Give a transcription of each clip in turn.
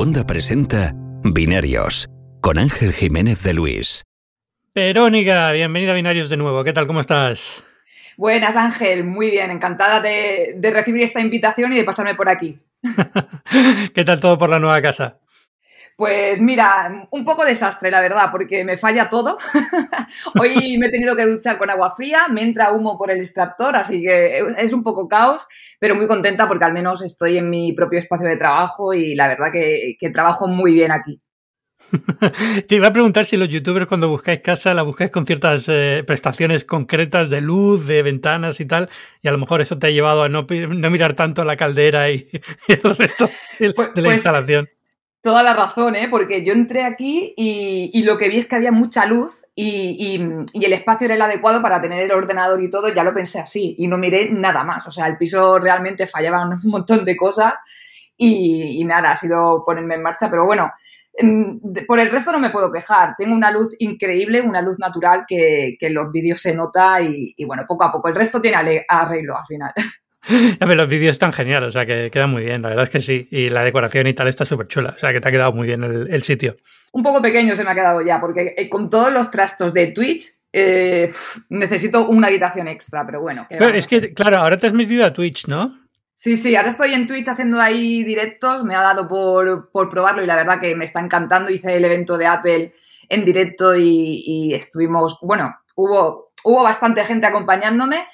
Segunda presenta Binarios con Ángel Jiménez de Luis. Verónica, bienvenida a Binarios de nuevo. ¿Qué tal? ¿Cómo estás? Buenas, Ángel. Muy bien. Encantada de, de recibir esta invitación y de pasarme por aquí. ¿Qué tal todo por la nueva casa? Pues mira, un poco desastre, la verdad, porque me falla todo. Hoy me he tenido que duchar con agua fría, me entra humo por el extractor, así que es un poco caos, pero muy contenta porque al menos estoy en mi propio espacio de trabajo y la verdad que, trabajo muy bien aquí. Te iba a preguntar si los youtubers cuando buscáis casa la buscáis con ciertas eh, prestaciones concretas de luz, de ventanas y tal, y a lo mejor eso te ha llevado a no, mirar tanto la caldera y, el resto de, pues, la pues instalación. Toda la razón, ¿eh? porque yo entré aquí y, lo que vi es que había mucha luz y, el espacio era el adecuado para tener el ordenador y todo, ya lo pensé así y no miré nada más. O sea, el piso realmente fallaba un montón de cosas y, nada, ha sido ponerme en marcha, pero bueno, por el resto no me puedo quejar. Tengo una luz increíble, una luz natural que, que en los vídeos se nota y, bueno, poco a poco. El resto tiene arreglo al final. los vídeos están geniales, o sea que quedan muy bien, la verdad es que sí. Y la decoración y tal está súper chula, o sea que te ha quedado muy bien el, sitio. Un poco pequeño se me ha quedado ya, porque eh, con todos los trastos de Twitch eh, necesito una habitación extra, pero bueno. Pero es que, claro, ahora te has metido a Twitch, ¿no? Sí, sí, ahora estoy en Twitch haciendo ahí directos, me ha dado por, probarlo y la verdad que me está encantando. Hice el evento de Apple en directo y, y estuvimos, bueno, hubo, hubo bastante gente acompañándome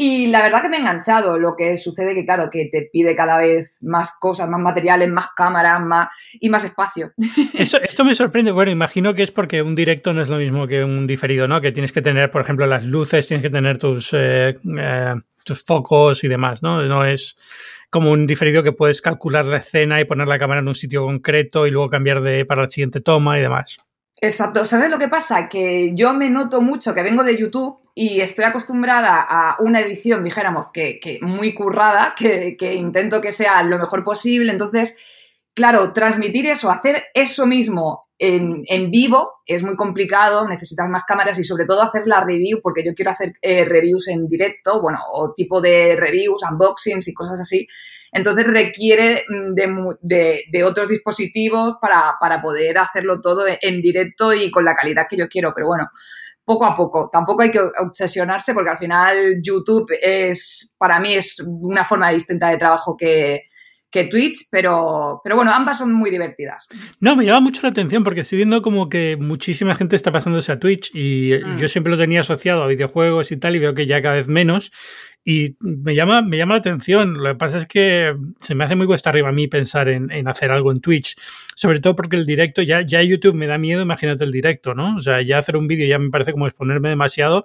y la verdad que me he enganchado. Lo que sucede que, claro, que te pide cada vez más cosas, más materiales, más cámaras, más y más espacio. Esto, esto me sorprende. Bueno, imagino que es porque un directo no es lo mismo que un diferido, ¿no? Que tienes que tener, por ejemplo, las luces, tienes que tener tus, eh, eh, tus focos y demás, ¿no? No es como un diferido que puedes calcular la escena y poner la cámara en un sitio concreto y luego cambiar de para la siguiente toma y demás. Exacto. ¿Sabes lo que pasa? Que yo me noto mucho que vengo de YouTube y estoy acostumbrada a una edición, dijéramos, que, muy currada, que, intento que sea lo mejor posible. Entonces, claro, transmitir eso, hacer eso mismo en, vivo es muy complicado, necesitas más cámaras y sobre todo hacer la review, porque yo quiero hacer eh, reviews en directo, bueno, o tipo de reviews, unboxings y cosas así. Entonces requiere de, otros dispositivos para, para, poder hacerlo todo en directo y con la calidad que yo quiero. Pero bueno, poco a poco. Tampoco hay que obsesionarse porque al final YouTube es, para mí, es una forma distinta de trabajo que, que Twitch, pero, pero bueno, ambas son muy divertidas. No, me llama mucho la atención porque estoy viendo como que muchísima gente está pasándose a Twitch y mm. yo siempre lo tenía asociado a videojuegos y tal y veo que ya cada vez menos y me llama, me llama la atención. Lo que pasa es que se me hace muy cuesta arriba a mí pensar en, hacer algo en Twitch. Sobre todo porque el directo, ya, ya YouTube me da miedo, imagínate el directo, ¿no? O sea, ya hacer un vídeo ya me parece como exponerme demasiado.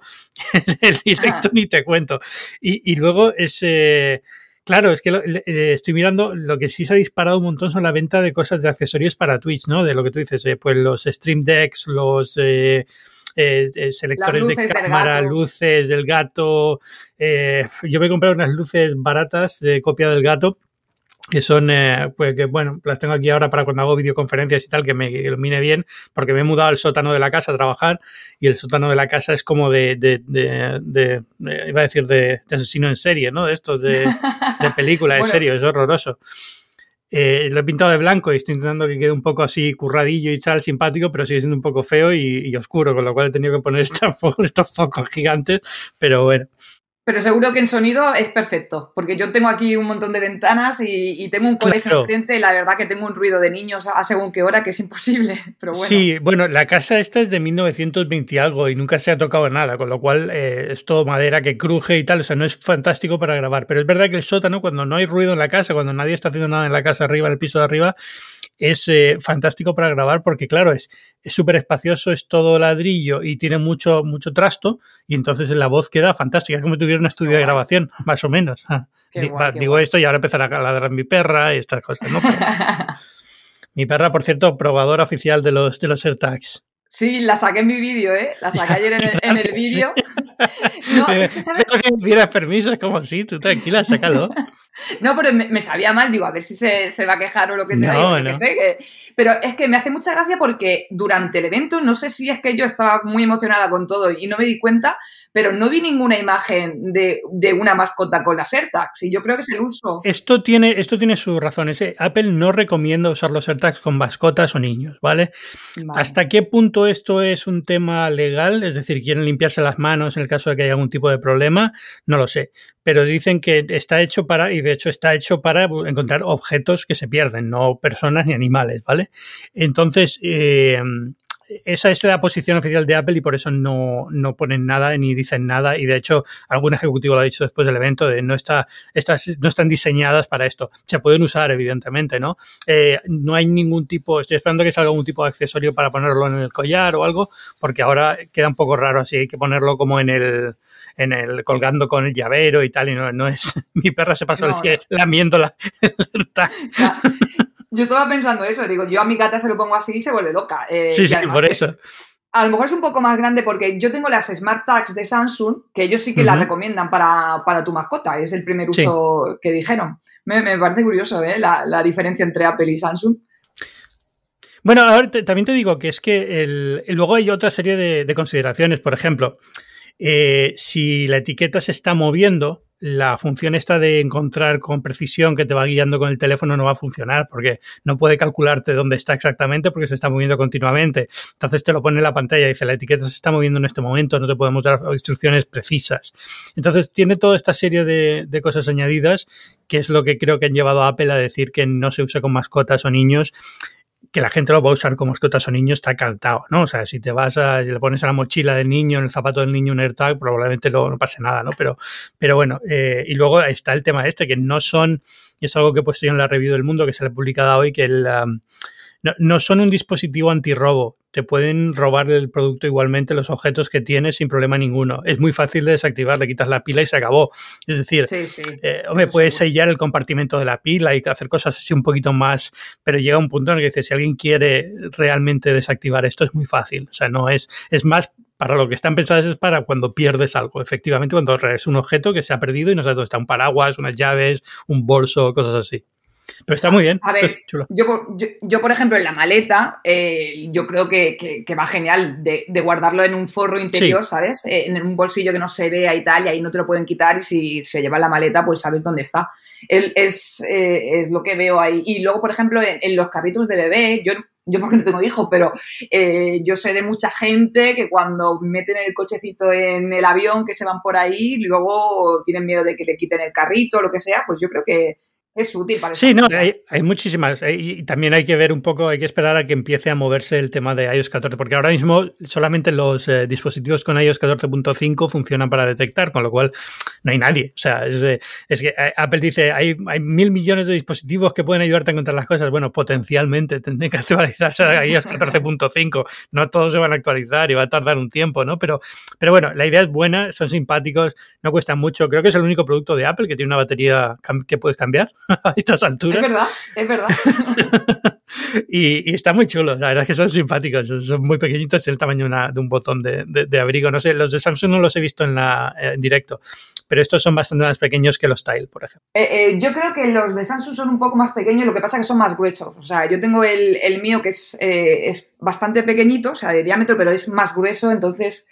el directo ni te cuento. Y, y luego ese... Claro, es que eh, estoy mirando, lo que sí se ha disparado un montón son la venta de cosas de accesorios para Twitch, ¿no? De lo que tú dices, eh, pues los Stream Decks, los... Eh, eh, eh, selectores de cámara, luces del gato. Eh, yo me he comprado unas luces baratas de copia del gato que son, pues que bueno, las tengo aquí ahora para cuando hago videoconferencias y tal, que me ilumine bien, porque me he mudado al sótano de la casa a trabajar y el sótano de la casa es como de, de, de, iba a decir, de, asesino en serie, ¿no? De estos de, película, en serio, es horroroso. Eh, lo he pintado de blanco y estoy intentando que quede un poco así curradillo y tal, simpático, pero sigue siendo un poco feo y, oscuro, con lo cual he tenido que poner estos focos gigantes, pero bueno. Pero seguro que en sonido es perfecto, porque yo tengo aquí un montón de ventanas y, tengo un colegio enfrente y la verdad que tengo un ruido de niños a según qué hora que es imposible. Pero bueno. Sí, bueno, la casa esta es de 1920 y algo y nunca se ha tocado nada, con lo cual eh, es todo madera que cruje y tal, o sea, no es fantástico para grabar. Pero es verdad que el sótano, cuando no hay ruido en la casa, cuando nadie está haciendo nada en la casa arriba, en el piso de arriba, es eh, fantástico para grabar porque, claro, es súper espacioso, es todo ladrillo y tiene mucho, mucho trasto y entonces la voz queda fantástica, es como si tuviera un estudio de grabación, más o menos. Ah, digo esto y ahora empezará a ladrar mi perra y estas cosas, ¿no? mi perra, por cierto, probadora oficial de los, de los AirTags. Sí, la saqué en mi vídeo, ¿eh? La saqué ayer en el, vídeo. no, es que, ¿sabes? permiso, es como, sí, tú tranquila, sácalo. No, pero me, sabía mal, digo, a ver si se, va a quejar o lo que sea. No, no. sé, pero es que me hace mucha gracia porque durante el evento, no sé si es que yo estaba muy emocionada con todo y no me di cuenta, pero no vi ninguna imagen de, una mascota con las AirTags y yo creo que es el uso. Esto tiene, esto tiene sus razones. ¿eh? Apple no recomienda usar los AirTags con mascotas o niños, ¿vale? ¿Hasta qué punto esto es un tema legal? Es decir, ¿quieren limpiarse las manos en el caso de que haya algún tipo de problema? No lo sé. Pero dicen que está hecho para, y de hecho está hecho para encontrar objetos que se pierden, no personas ni animales, ¿vale? Entonces, eh, esa es la posición oficial de Apple y por eso no, no, ponen nada ni dicen nada. Y de hecho, algún ejecutivo lo ha dicho después del evento, de no, está, estas, no están diseñadas para esto. Se pueden usar, evidentemente, ¿no? Eh, no hay ningún tipo, estoy esperando que salga algún tipo de accesorio para ponerlo en el collar o algo, porque ahora queda un poco raro así, hay que ponerlo como en el en el colgando con el llavero y tal, y no, no es mi perra se pasó el día lamiendo la yo estaba pensando eso, digo, yo a mi gata se lo pongo así y se vuelve loca. Eh, sí, sí, por eso. A lo mejor es un poco más grande porque yo tengo las Smart Tags de Samsung, que ellos sí que las recomiendan para, tu mascota, es el primer uso que dijeron. Me, parece curioso ¿eh? la, diferencia entre Apple y Samsung. Bueno, ahora también te digo que es que el, luego hay otra serie de, consideraciones. Por ejemplo, eh, si la etiqueta se está moviendo, la función esta de encontrar con precisión que te va guiando con el teléfono no va a funcionar porque no puede calcularte dónde está exactamente porque se está moviendo continuamente. Entonces te lo pone en la pantalla y dice la etiqueta se está moviendo en este momento, no te podemos dar instrucciones precisas. Entonces tiene toda esta serie de, de cosas añadidas que es lo que creo que han llevado a Apple a decir que no se use con mascotas o niños que la gente lo va a usar como mascotas o niños está cantado, ¿no? O sea, si te vas a, le pones a la mochila del niño, en el zapato del niño un AirTag, probablemente no pase nada, ¿no? Pero, pero bueno, eh, y luego está el tema este, que no son, y es algo que he puesto yo en la review del mundo, que se le ha publicado hoy, que el, um, no, son un dispositivo antirrobo. Te pueden robar el producto igualmente los objetos que tienes sin problema ninguno. Es muy fácil de desactivar, le quitas la pila y se acabó. Es decir, eh, hombre, puedes sellar el compartimento de la pila y hacer cosas así un poquito más, pero llega un punto en el que dice, si alguien quiere realmente desactivar esto es muy fácil. O sea, no es, es más para lo que están pensadas es para cuando pierdes algo. Efectivamente, cuando es un objeto que se ha perdido y no sabes dónde está, un paraguas, unas llaves, un bolso, cosas así. Pero está muy bien. A ver, yo, por ejemplo, en la maleta, eh, yo creo que, va genial de, guardarlo en un forro interior, ¿sabes? Eh, en un bolsillo que no se vea y tal, y ahí no te lo pueden quitar, y si se lleva la maleta, pues sabes dónde está. es, eh, es, lo que veo ahí. Y luego, por ejemplo, en, los carritos de bebé, yo yo porque no tengo hijos, pero yo sé de mucha gente que cuando meten el cochecito en el avión, que se van por ahí, luego tienen miedo de que le quiten el carrito o lo que sea, pues yo creo que, es útil para Sí, no, hay, muchísimas. Y también hay que ver un poco, hay que esperar a que empiece a moverse el tema de iOS 14, porque ahora mismo solamente los eh, dispositivos con iOS 14.5 funcionan para detectar, con lo cual no hay nadie. O sea, es, es que eh, Apple dice, hay, hay, mil millones de dispositivos que pueden ayudarte a encontrar las cosas. Bueno, potencialmente tendré que actualizarse a iOS 14.5. No todos se van a actualizar y va a tardar un tiempo, ¿no? Pero, pero bueno, la idea es buena, son simpáticos, no cuestan mucho. Creo que es el único producto de Apple que tiene una batería que puedes cambiar. a estas alturas. Es verdad, es verdad. y, está muy chulo, la verdad es que son simpáticos, son muy pequeñitos, el tamaño de un botón de, abrigo. No sé, los de Samsung no los he visto en, la, en directo, pero estos son bastante más pequeños que los Tile, por ejemplo. Eh, eh, yo creo que los de Samsung son un poco más pequeños, lo que pasa es que son más gruesos. O sea, yo tengo el, mío que es, eh, es bastante pequeñito, o sea, de diámetro, pero es más grueso, entonces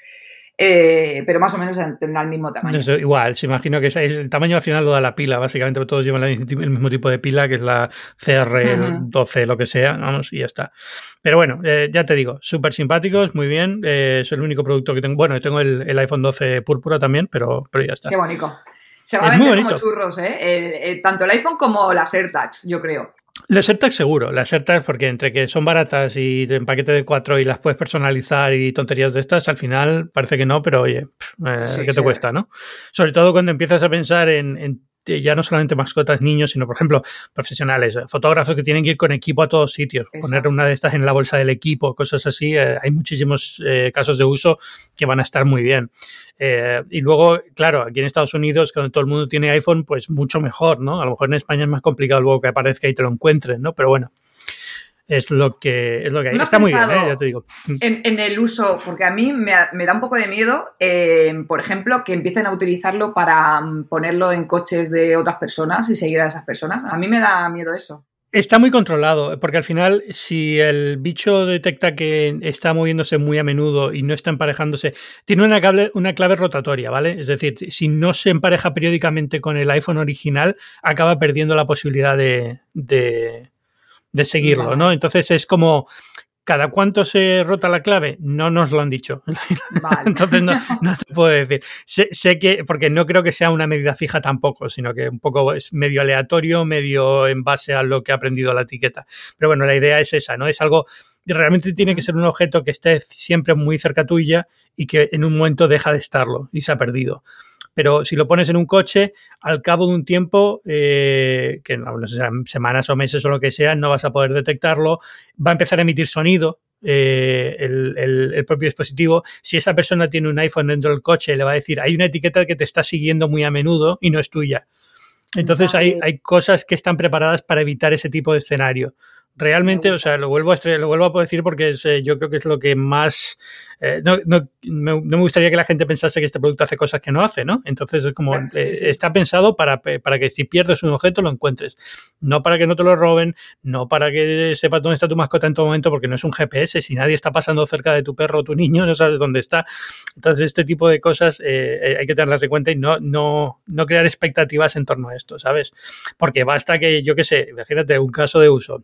eh, pero más o menos tendrá el mismo tamaño. igual, se imagino que es, el tamaño al final lo da la pila, básicamente todos llevan el mismo tipo de pila, que es la CR12, lo que sea, vamos, y ya está. Pero bueno, eh, ya te digo, súper simpáticos, muy bien, eh, es el único producto que tengo, bueno, tengo el, iPhone 12 púrpura también, pero, pero ya está. Qué bonito. Se va a vender como churros, ¿eh? tanto el iPhone como las AirTags, yo creo. Las AirTags seguro, las AirTags porque entre que son baratas y en paquete de cuatro y las puedes personalizar y tonterías de estas, al final parece que no, pero oye, eh, ¿qué te cuesta, no? Sobre todo cuando empiezas a pensar en ya no solamente mascotas, niños, sino, por ejemplo, profesionales, eh, fotógrafos que tienen que ir con equipo a todos sitios, poner una de estas en la bolsa del equipo, cosas así. Eh, hay muchísimos eh, casos de uso que van a estar muy bien. y luego, claro, aquí en Estados Unidos, cuando todo el mundo tiene iPhone, pues mucho mejor, ¿no? A lo mejor en España es más complicado luego que aparezca y te lo encuentren, ¿no? Pero bueno. Es lo que, es lo que hay. Está muy bien, ¿eh? ya te digo. En, el uso, porque a mí me, da un poco de miedo, eh, por ejemplo, que empiecen a utilizarlo para mm, ponerlo en coches de otras personas y seguir a esas personas. A mí me da miedo eso. Está muy controlado, porque al final, si el bicho detecta que está moviéndose muy a menudo y no está emparejándose, tiene una, una clave rotatoria, ¿vale? Es decir, si no se empareja periódicamente con el iPhone original, acaba perdiendo la posibilidad de, de seguirlo, ¿no? Entonces es como, ¿cada cuánto se rota la clave? No nos lo han dicho. Entonces no, te puedo decir. Sé, que, porque no creo que sea una medida fija tampoco, sino que un poco es medio aleatorio, medio en base a lo que ha aprendido la etiqueta. Pero bueno, la idea es esa, ¿no? Es algo, realmente tiene que ser un objeto que esté siempre muy cerca tuya y que en un momento deja de estarlo y se ha perdido pero si lo pones en un coche, al cabo de un tiempo, eh, que no, sé, semanas o meses o lo que sea, no vas a poder detectarlo, va a empezar a emitir sonido. Eh, el, propio dispositivo, si esa persona tiene un iPhone dentro del coche, le va a decir, hay una etiqueta que te está siguiendo muy a menudo y no es tuya. Entonces hay, hay, cosas que están preparadas para evitar ese tipo de escenario. Realmente, o sea, lo vuelvo a, lo vuelvo a decir porque es, eh, yo creo que es lo que más... Eh, no, no, me gustaría que la gente pensase que este producto hace cosas que no hace, ¿no? Entonces, es como, eh, está pensado para, para, que si pierdes un objeto lo encuentres. No para que no te lo roben, no para que sepas dónde está tu mascota en todo momento, porque no es un GPS. Si nadie está pasando cerca de tu perro o tu niño, no sabes dónde está. Entonces, este tipo de cosas hay que tenerlas en cuenta y no, no, no crear expectativas en torno a esto, ¿sabes? Porque basta que, yo qué sé, imagínate un caso de uso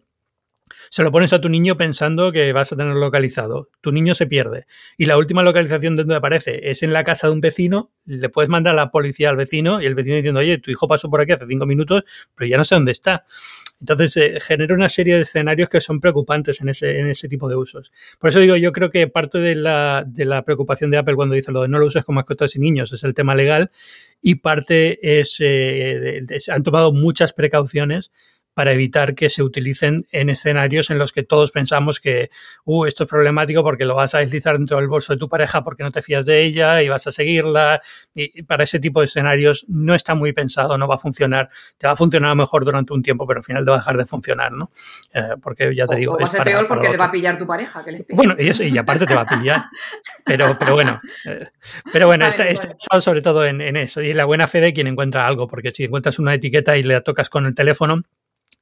se lo pones a tu niño pensando que vas a tener localizado. Tu niño se pierde. Y la última localización de donde aparece es en la casa de un vecino. Le puedes mandar a la policía al vecino y el vecino diciendo, oye, tu hijo pasó por aquí hace cinco minutos, pero ya no sé dónde está. Entonces eh, genera una serie de escenarios que son preocupantes en ese, en ese tipo de usos. Por eso digo, yo creo que parte de la, de la preocupación de Apple cuando dice lo de no lo uses con mascotas y niños es el tema legal y parte es, eh, han tomado muchas precauciones para evitar que se utilicen en escenarios en los que todos pensamos que uh, esto es problemático porque lo vas a deslizar dentro del bolso de tu pareja porque no te fías de ella y vas a seguirla. Y para ese tipo de escenarios no está muy pensado, no va a funcionar. Te va a funcionar mejor durante un tiempo, pero al final te va a dejar de funcionar, ¿no? Eh, porque ya te digo. O va a ser peor porque te va a pillar tu pareja. bueno, y, eso, y aparte te va a pillar. Pero, pero bueno, eh, pero bueno, está, está sobre todo en, en eso y la buena fe de quien encuentra algo, porque si encuentras una etiqueta y le tocas con el teléfono,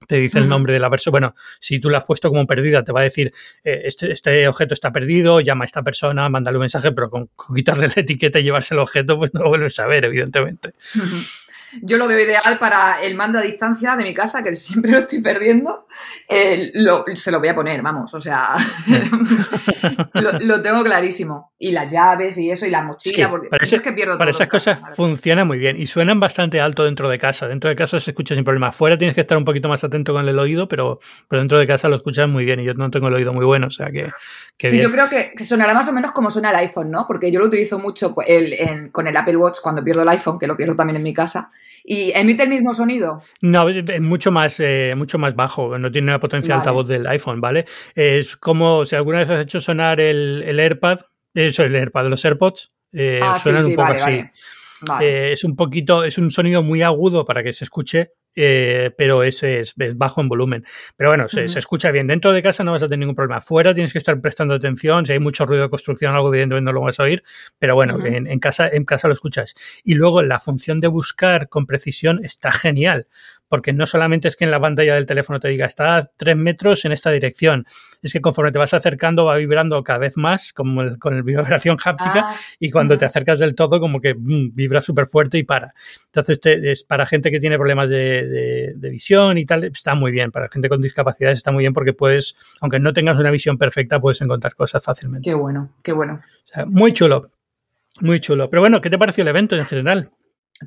te dice el nombre de la persona. Bueno, si tú la has puesto como perdida, te va a decir, eh, este, este, objeto está perdido, llama a esta persona, mándale un mensaje, pero con, quitarle la etiqueta y llevarse el objeto, pues no lo vuelves a ver, evidentemente. Yo lo veo ideal para el mando a distancia de mi casa, que siempre lo estoy perdiendo. se lo voy a poner, vamos, o sea, lo, tengo clarísimo. Y las llaves y eso, y la mochila, porque para, es que pierdo para esas cosas funciona muy bien y suenan bastante alto dentro de casa. Dentro de casa se escucha sin problema. Fuera tienes que estar un poquito más atento con el oído, pero, pero dentro de casa lo escuchas muy bien y yo no tengo el oído muy bueno, o sea que. sí, yo creo que, sonará más o menos como suena el iPhone, ¿no? Porque yo lo utilizo mucho con el Apple Watch cuando pierdo el iPhone, que lo pierdo también en mi casa y emite el mismo sonido. No, es mucho más, eh, mucho más bajo, no tiene la potencia de altavoz del iPhone, ¿vale? Es como si alguna vez has hecho sonar el, el AirPad, eso, el AirPad, los AirPods, eh, ah, suenan un poco así. Eh, es un poquito, es un sonido muy agudo para que se escuche, eh, pero ese es, bajo en volumen. Pero bueno, se, escucha bien. Dentro de casa no vas a tener ningún problema. Fuera tienes que estar prestando atención. Si hay mucho ruido de construcción, algo evidentemente no lo vas a oír. Pero bueno, en, casa, en casa lo escuchas. Y luego la función de buscar con precisión está genial porque no solamente es que en la pantalla del teléfono te diga está a tres metros en esta dirección, es que conforme te vas acercando va vibrando cada vez más como el, con el vibración háptica ah, y cuando te acercas del todo como que mm, vibra súper fuerte y para. Entonces es para gente que tiene problemas de, visión y tal, está muy bien. Para gente con discapacidades está muy bien porque puedes, aunque no tengas una visión perfecta, puedes encontrar cosas fácilmente. Qué bueno, qué bueno. muy chulo, muy chulo. Pero bueno, ¿qué te pareció el evento en general?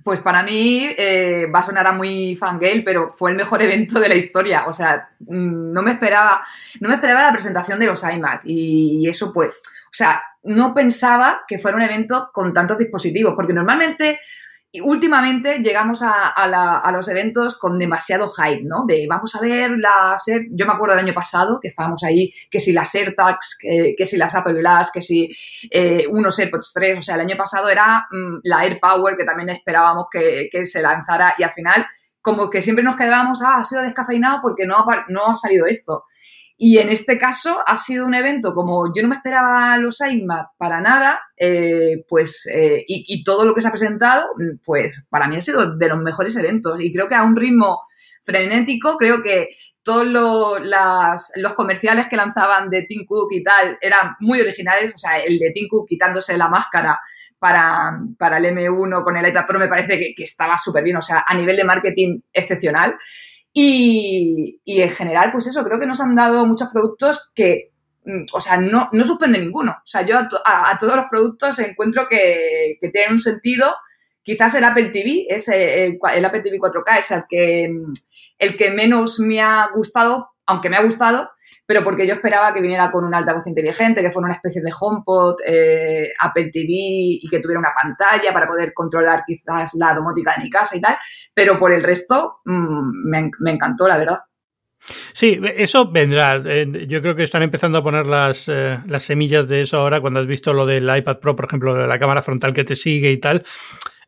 Pues para mí eh, va a sonar a muy fangirl, pero fue el mejor evento de la historia. O sea, mm, no me esperaba, no me esperaba la presentación de los iMac y eso pues, o sea, no pensaba que fuera un evento con tantos dispositivos, porque normalmente y últimamente llegamos a, los eventos con demasiado hype, ¿no? De vamos a ver las... Yo me acuerdo del año pasado que estábamos ahí, que si las AirTags, que, que si las Apple Glass, que si eh, unos AirPods 3, o sea, el año pasado era mm, la AirPower que también esperábamos que, se lanzara y al final como que siempre nos quedábamos, ah, ha sido descafeinado porque no ha, no ha salido esto. Y en este caso ha sido un evento como yo no me esperaba los iMac para nada, eh, pues, eh, y, todo lo que se ha presentado, pues para mí ha sido de los mejores eventos y creo que a un ritmo frenético, creo que todos los comerciales que lanzaban de Tim Cook y tal eran muy originales, o sea, el de Tim Cook quitándose la máscara para, el M1 con el iPad Pro me parece que estaba súper bien, o sea, a nivel de marketing excepcional. Y, en general, pues eso, creo que nos han dado muchos productos que, mm, o sea, no, no suspende ninguno. O sea, yo a, todos los productos encuentro que, que, tienen un sentido. Quizás el Apple TV, es el, el, Apple TV 4K es el que, mm, el que menos me ha gustado, aunque me ha gustado, pero porque yo esperaba que viniera con un altavoz inteligente, que fuera una especie de HomePod, eh, Apple TV y que tuviera una pantalla para poder controlar quizás la domótica de mi casa y tal, pero por el resto mm, me, encantó, la verdad. Sí, eso vendrá. Yo creo que están empezando a poner eh, las semillas de eso ahora cuando has visto lo del iPad Pro, por ejemplo, la cámara frontal que te sigue y tal.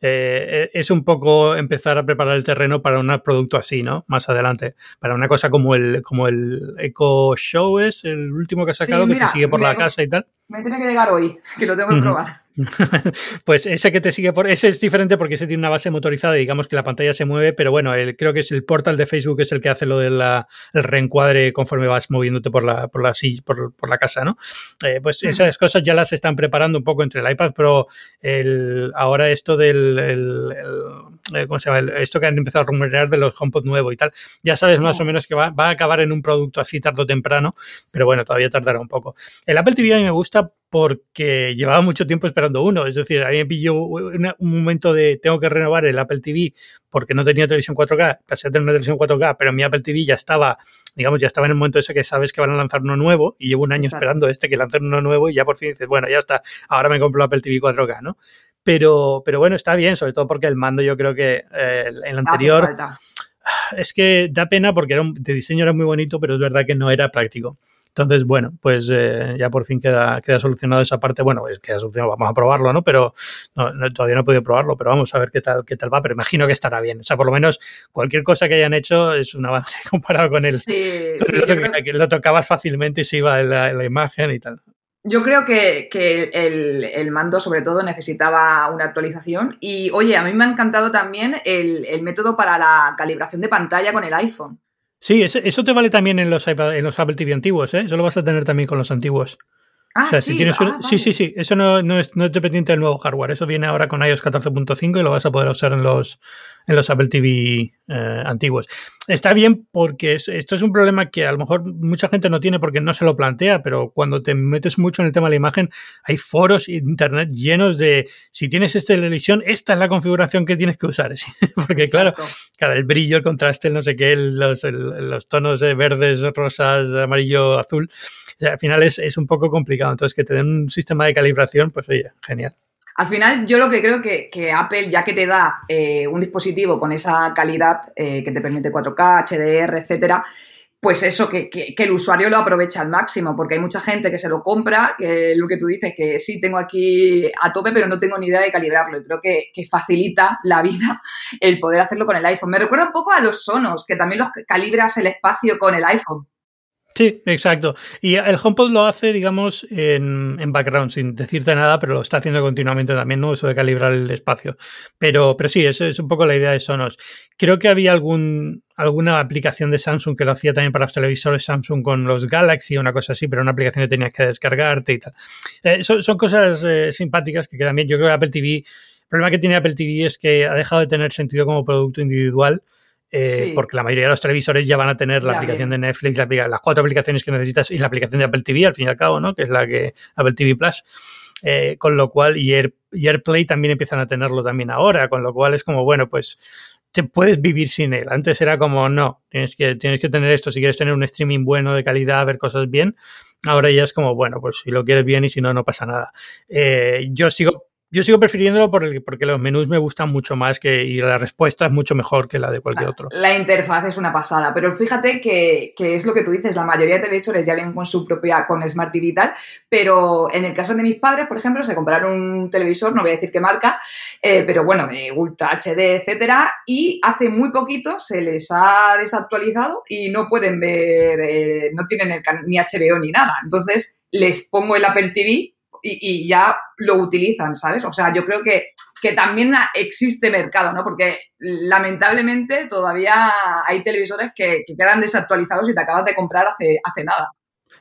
Eh, es un poco empezar a preparar el terreno para un producto así, ¿no? Más adelante. Para una cosa como el, como el Echo Show es el último que ha sacado, que te sigue por la casa y tal. Me tiene que llegar hoy, que lo tengo que probar. pues ese que te sigue por. Ese es diferente porque ese tiene una base motorizada y digamos que la pantalla se mueve, pero bueno, creo que es el portal de Facebook es el que hace lo del reencuadre conforme vas moviéndote por la, por la, por, la casa, ¿no? Eh, pues esas cosas ya las están preparando un poco entre el iPad, pero el, ahora esto del. Eh, ¿Cómo se llama? Esto que han empezado a rumorear de los HomePod nuevo y tal, ya sabes más o menos que va, va a acabar en un producto así tarde o temprano, pero bueno, todavía tardará un poco. El Apple TV a mí me gusta porque llevaba mucho tiempo esperando uno. Es decir, a mí me pilló un momento de tengo que renovar el Apple TV porque no tenía televisión 4K, pasé a tener una televisión 4K, pero mi Apple TV ya estaba, digamos, ya estaba en el momento ese que sabes que van a lanzar uno nuevo y llevo un año esperando este que lancen uno nuevo y ya por fin dices, bueno, ya está, ahora me compro el Apple TV 4K, ¿no? Pero, pero bueno, está bien, sobre todo porque el mando yo creo que eh, en el anterior... Es que da pena porque era de diseño era muy bonito, pero es verdad que no era práctico. Entonces, bueno, pues eh, ya por fin queda, queda solucionado esa parte. Bueno, es queda solucionado, vamos a probarlo, ¿no? Pero todavía no he podido probarlo, pero vamos a ver qué tal, qué tal va. Pero imagino que estará bien. O sea, por lo menos cualquier cosa que hayan hecho es un avance comparado con el, sí, que lo tocabas fácilmente y se iba la, la imagen y tal. Yo creo que, el, mando sobre todo necesitaba una actualización y oye, a mí me ha encantado también el, el método para la calibración de pantalla con el iPhone. Sí, eso te vale también en los, en los Apple TV antiguos, ¿eh? Eso lo vas a tener también con los antiguos. Ah, o sea, sí. Si tienes ah, Sí, sí, sí. Eso no, no, es, no es dependiente del nuevo hardware. Eso viene ahora con iOS 14.5 y lo vas a poder usar en los, en los Apple TV eh, antiguos. Está bien porque esto es un problema que a lo mejor mucha gente no tiene porque no se lo plantea, pero cuando te metes mucho en el tema de la imagen, hay foros internet llenos de si tienes esta televisión, esta es la configuración que tienes que usar. porque claro, cada el brillo, el contraste, el no sé qué, los, los tonos de verdes, rosas, amarillo, azul al final es, es un poco complicado. Entonces, que te den un sistema de calibración, pues oye, genial. Al final, yo lo que creo que, que Apple, ya que te da eh, un dispositivo con esa calidad eh, que te permite 4K, HDR, etcétera, pues eso, que, el usuario lo aprovecha al máximo, porque hay mucha gente que se lo compra, que lo que tú dices, que sí tengo aquí a tope, pero no tengo ni idea de calibrarlo. Y creo que, que facilita la vida el poder hacerlo con el iPhone. Me recuerda un poco a los Sonos, que también los calibras el espacio con el iPhone. Sí, exacto. Y el HomePod lo hace, digamos, en, en, background, sin decirte nada, pero lo está haciendo continuamente también, ¿no? Eso de calibrar el espacio. Pero, pero sí, eso es un poco la idea de Sonos. Creo que había algún, alguna aplicación de Samsung que lo hacía también para los televisores Samsung con los Galaxy, una cosa así, pero una aplicación que tenías que descargarte y tal. Eh, son, cosas eh, simpáticas que también yo creo que Apple TV, el problema que tiene Apple TV es que ha dejado de tener sentido como producto individual eh, porque la mayoría de los televisores ya van a tener la aplicación de Netflix, las cuatro aplicaciones que necesitas y la aplicación de Apple TV, al fin y al cabo, ¿no? Que es la que Apple TV Plus. Eh, con lo cual, y, AirPlay también empiezan a tenerlo también ahora, con lo cual es como, bueno, pues te puedes vivir sin él. Antes era como, no, tienes que, tienes que tener esto si quieres tener un streaming bueno de calidad, ver cosas bien. Ahora ya es como, bueno, pues si lo quieres bien y si no, no pasa nada. Eh, yo sigo yo sigo prefiriéndolo porque, porque los menús me gustan mucho más que, y la respuesta es mucho mejor que la de cualquier otro. La interfaz es una pasada, pero fíjate que, que, es lo que tú dices, la mayoría de televisores ya vienen con su propia, con Smart TV y tal, pero en el caso de mis padres, por ejemplo, se compraron un televisor, no voy a decir qué marca, eh, pero bueno, de Ultra HD, etcétera, y hace muy poquito se les ha desactualizado y no pueden ver, eh, no tienen el, ni HBO ni nada. Entonces, les pongo el Apple TV y, ya lo utilizan, ¿sabes? O sea, yo creo que, que también existe mercado, ¿no? Porque lamentablemente todavía hay televisores que, que quedan desactualizados y te acabas de comprar hace, hace nada.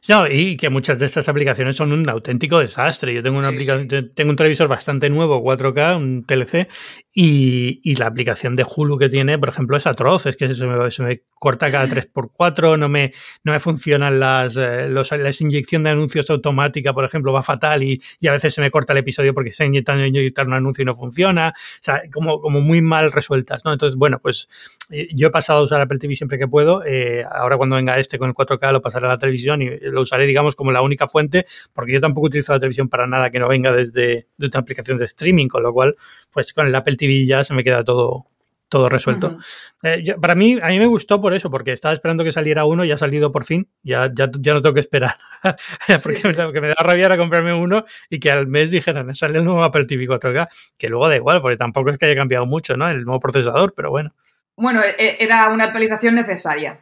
No, y que muchas de estas aplicaciones son un auténtico desastre. Yo tengo una aplicación, tengo un televisor bastante nuevo, 4K, un TLC, y, y, la aplicación de Hulu que tiene, por ejemplo, es atroz. Es que se me, se me corta cada 3x4, no me, no me funcionan las, eh, los, las inyección de anuncios automática, por ejemplo, va fatal y, y, a veces se me corta el episodio porque se ha inyectado inyectar un anuncio y no funciona. O sea, como, como muy mal resueltas, ¿no? Entonces, bueno, pues eh, yo he pasado a usar Apple TV siempre que puedo. Eh, ahora cuando venga este con el 4K lo pasaré a la televisión y lo usaré, digamos, como la única fuente, porque yo tampoco utilizo la televisión para nada que no venga desde de una aplicación de streaming, con lo cual, pues con el Apple TV ya se me queda todo, todo resuelto. eh, para mí, a mí me gustó por eso, porque estaba esperando que saliera uno y ha salido por fin. Ya, ya, ya no tengo que esperar. porque sí. me da rabia era comprarme uno y que al mes dijeran, sale el nuevo Apple TV 4K, que luego da igual, porque tampoco es que haya cambiado mucho, ¿no? El nuevo procesador, pero bueno. Bueno, era una actualización necesaria.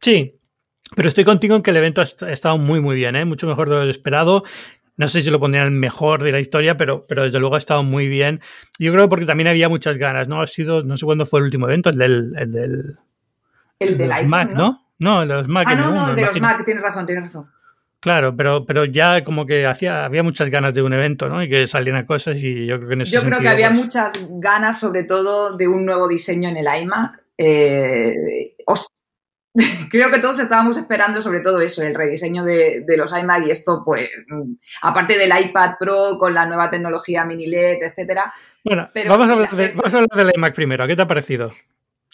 Sí, pero estoy contigo en que el evento ha estado muy, muy bien, ¿eh? mucho mejor de lo esperado. No sé si lo pondrían el mejor de la historia, pero, pero desde luego ha estado muy bien. Yo creo porque también había muchas ganas, ¿no? Ha sido, no sé cuándo fue el último evento, el del. El del, el del iPhone, Mac, ¿no? ¿no? el de los Mac. Ah, no, no, el de los Mac, tienes razón, tienes razón. Claro, pero, pero ya como que hacía, había muchas ganas de un evento, ¿no? Y que salieran cosas y yo creo que en ese Yo creo sentido, que había pues, muchas ganas, sobre todo, de un nuevo diseño en el iMac. Eh, creo que todos estábamos esperando sobre todo eso, el rediseño de, de, los iMac y esto, pues, aparte del iPad Pro con la nueva tecnología mini LED, etcétera. Bueno, vamos, a hablar de, vamos a hablar del iMac primero. ¿Qué te ha parecido?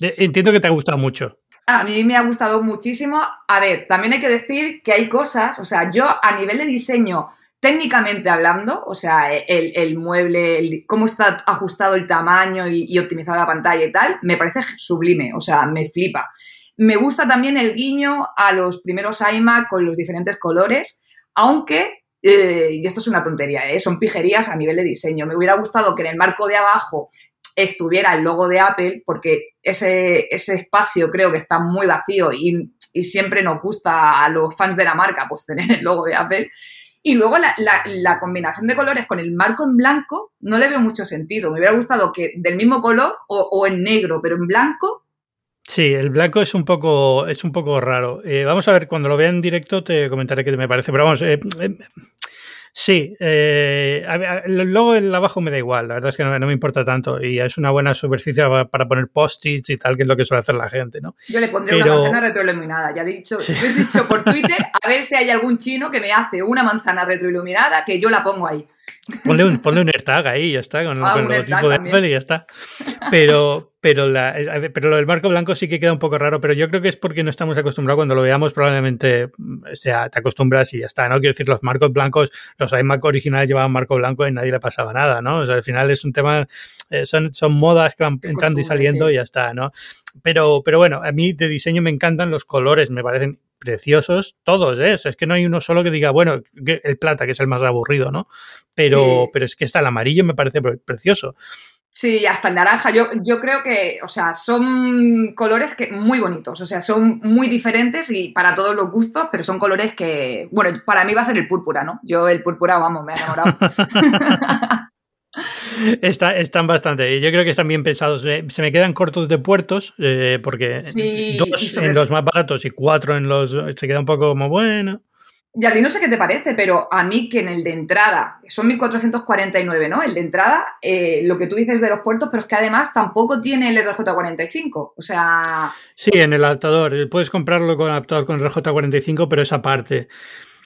Entiendo que te ha gustado mucho. A mí me ha gustado muchísimo. A ver, también hay que decir que hay cosas, o sea, yo a nivel de diseño, técnicamente hablando, o sea, el, el mueble, el, cómo está ajustado el tamaño y, y optimizado la pantalla y tal, me parece sublime, o sea, me flipa. Me gusta también el guiño a los primeros iMac con los diferentes colores, aunque, eh, y esto es una tontería, ¿eh? son pijerías a nivel de diseño. Me hubiera gustado que en el marco de abajo estuviera el logo de Apple, porque ese, ese espacio creo que está muy vacío y, siempre nos gusta a los fans de la marca pues tener el logo de Apple. Y luego la, combinación de colores con el marco en blanco no le veo mucho sentido. Me hubiera gustado que del mismo color o en negro, pero en blanco, Sí, el blanco es un poco, es un poco raro. Eh, vamos a ver, cuando lo vea en directo te comentaré qué me parece, pero vamos, eh, eh, sí, luego el abajo me da igual, la verdad es que no, no, me importa tanto y es una buena superficie para poner post-its y tal, que es lo que suele hacer la gente, ¿no? Yo le pondré pero... una manzana retroiluminada, ya he dicho, sí. he dicho por Twitter, a ver si hay algún chino que me hace una manzana retroiluminada que yo la pongo ahí. Ponle un, ponle un AirTag ahí, ya está, con, ah, con el logotipo de Apple y ya está. Pero, pero, la, pero lo del marco blanco sí que queda un poco raro, pero yo creo que es porque no estamos acostumbrados. Cuando lo veamos, probablemente o sea, te acostumbras y ya está, ¿no? Quiero decir, los marcos blancos, los iMac originales llevaban marco blanco y nadie le pasaba nada, ¿no? O sea, al final es un tema, eh, son, son modas que van entrando y saliendo sí. y ya está, ¿no? Pero, pero bueno, a mí de diseño me encantan los colores, me parecen preciosos todos, ¿eh? O sea, es que no hay uno solo que diga, bueno, el plata, que es el más aburrido, ¿no? Pero, sí. pero es que está el amarillo me parece precioso. Sí, hasta el naranja. Yo, yo creo que, o sea, son colores que muy bonitos, o sea, son muy diferentes y para todos los gustos, pero son colores que, bueno, para mí va a ser el púrpura, ¿no? Yo el púrpura, vamos, me ha enamorado. Está, están bastante. Yo creo que están bien pensados. Se me quedan cortos de puertos, eh, porque sí, dos en los más baratos y cuatro en los. Se queda un poco como bueno. Y a ti no sé qué te parece, pero a mí que en el de entrada, son 1449, ¿no? El de entrada, eh, lo que tú dices de los puertos, pero es que además tampoco tiene el RJ45. O sea. Sí, en el adaptador. Puedes comprarlo con adaptador con el RJ45, pero esa parte.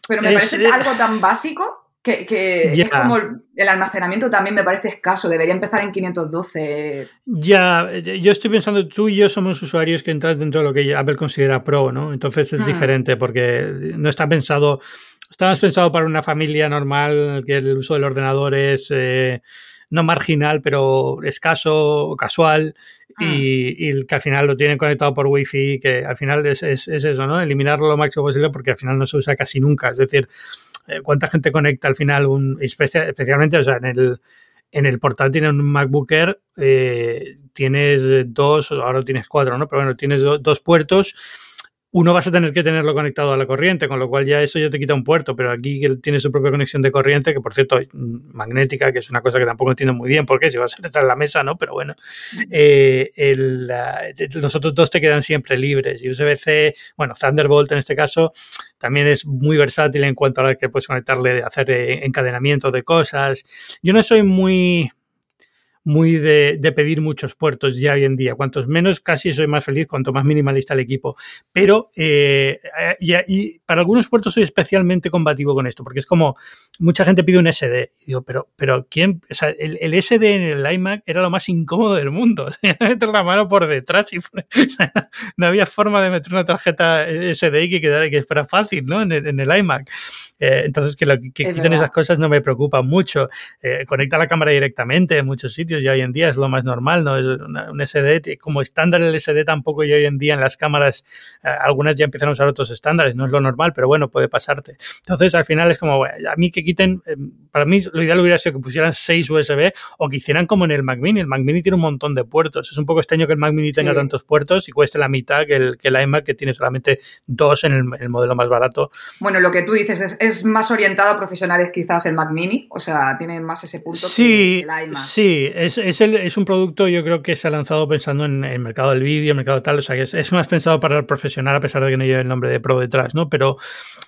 Pero me es, parece algo tan básico que, que yeah. es como el, el, almacenamiento también me parece escaso, debería empezar en 512. Ya, yo estoy pensando, tú y yo somos usuarios que entras dentro de lo que Apple considera Pro, ¿no? Entonces es hmm. diferente porque no está pensado, está más pensado para una familia normal que el uso del ordenador es... Eh, no marginal, pero escaso, casual, y, que al final lo tienen conectado por Wi-Fi, que al final es, es, eso, ¿no? Eliminarlo lo máximo posible porque al final no se usa casi nunca. Es decir, ¿cuánta gente conecta al final un, especialmente, o sea, en el en el portal tienes un MacBook Air, eh, tienes dos, ahora tienes cuatro, ¿no? Pero bueno, tienes dos puertos uno vas a tener que tenerlo conectado a la corriente, con lo cual ya eso ya te quita un puerto, pero aquí tiene su propia conexión de corriente, que por cierto, magnética, que es una cosa que tampoco entiendo muy bien por qué, si vas a estar en la mesa, ¿no? Pero bueno, eh, los otros dos te quedan siempre libres. Y USB-C, bueno, Thunderbolt en este caso, también es muy versátil en cuanto a la que puedes conectarle, hacer eh, encadenamiento de cosas. Yo no soy muy muy de, pedir muchos puertos ya hoy en día. Cuantos menos, casi soy más feliz, cuanto más minimalista el equipo. Pero eh, y, para algunos puertos soy especialmente combativo con esto, porque es como mucha gente pide un SD. digo, pero, pero ¿quién? O sea, el, SD en el iMac era lo más incómodo del mundo. meter la mano por detrás y no había forma de meter una tarjeta SD y que quedara que fuera fácil, ¿no? En el, en el iMac. Eh, entonces, que, lo, que quiten esas cosas no me preocupa mucho. Eh, conecta la cámara directamente en muchos sitios y hoy en día es lo más normal, ¿no? Es un SD, como estándar el SD tampoco y hoy en día en las cámaras, eh, algunas ya empiezan a usar otros estándares, no es lo normal, pero bueno, puede pasarte. Entonces, al final es como, a mí que quiten, para mí lo ideal hubiera sido que pusieran 6 USB o que hicieran como en el Mac Mini. El Mac Mini tiene un montón de puertos. Es un poco extraño que el Mac Mini tenga tantos puertos y cueste la mitad que el, que el iMac que tiene solamente dos en el, modelo más barato. Bueno, lo que tú dices es es más orientado a profesionales quizás el Mac Mini, o sea, tiene más ese punto sí, que el iMac. Sí, es, es, el, es, un producto yo creo que se ha lanzado pensando en el mercado del vídeo, el mercado tal, o sea, que es, más pensado para el profesional a pesar de que no lleve el nombre de Pro detrás, ¿no? Pero,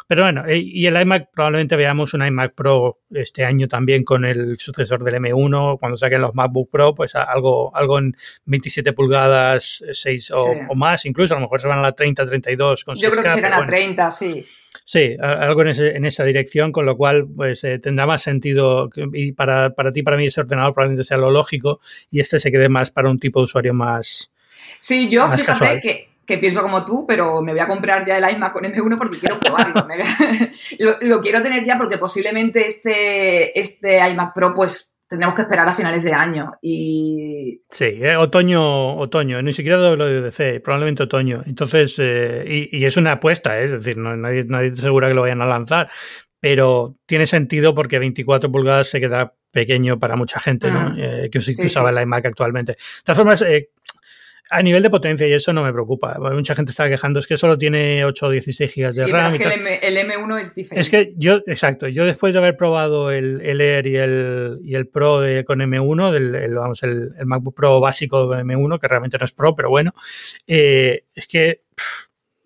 pero bueno, eh, y el iMac probablemente veamos un iMac Pro este año también con el sucesor del M1, cuando saquen los MacBook Pro, pues algo, algo en 27 pulgadas, 6 o, más, incluso a lo mejor se van a la 30, 32 con Yo creo que serán a 30, sí. Sí, algo en, esa dirección, con lo cual pues eh, tendrá más sentido y para, para ti, para mí ese ordenador probablemente sea lo lógico y este se quede más para un tipo de usuario más Sí, yo fíjate que, pienso como tú, pero me voy a comprar ya el iMac con M1 porque quiero probarlo. lo, lo, quiero tener ya porque posiblemente este, este iMac Pro pues tendremos que esperar a finales de año. Y... Sí, eh, otoño, otoño, ni siquiera WDC, probablemente otoño. Entonces, eh, y, es una apuesta, ¿eh? es decir, no, nadie, nadie te asegura que lo vayan a lanzar, pero tiene sentido porque 24 pulgadas se queda pequeño para mucha gente, ¿no? Mm. que, usaba el iMac actualmente. De todas formas, a nivel de potencia y eso no me preocupa. Mucha gente está quejando, es que solo tiene 8 o 16 gigas de RAM. es que el, M, 1 es diferente. Es que yo, exacto, yo después de haber probado el, Air y el, y el Pro de, con M1, del, vamos, el, MacBook Pro básico de M1, que realmente no es Pro, pero bueno, eh, es que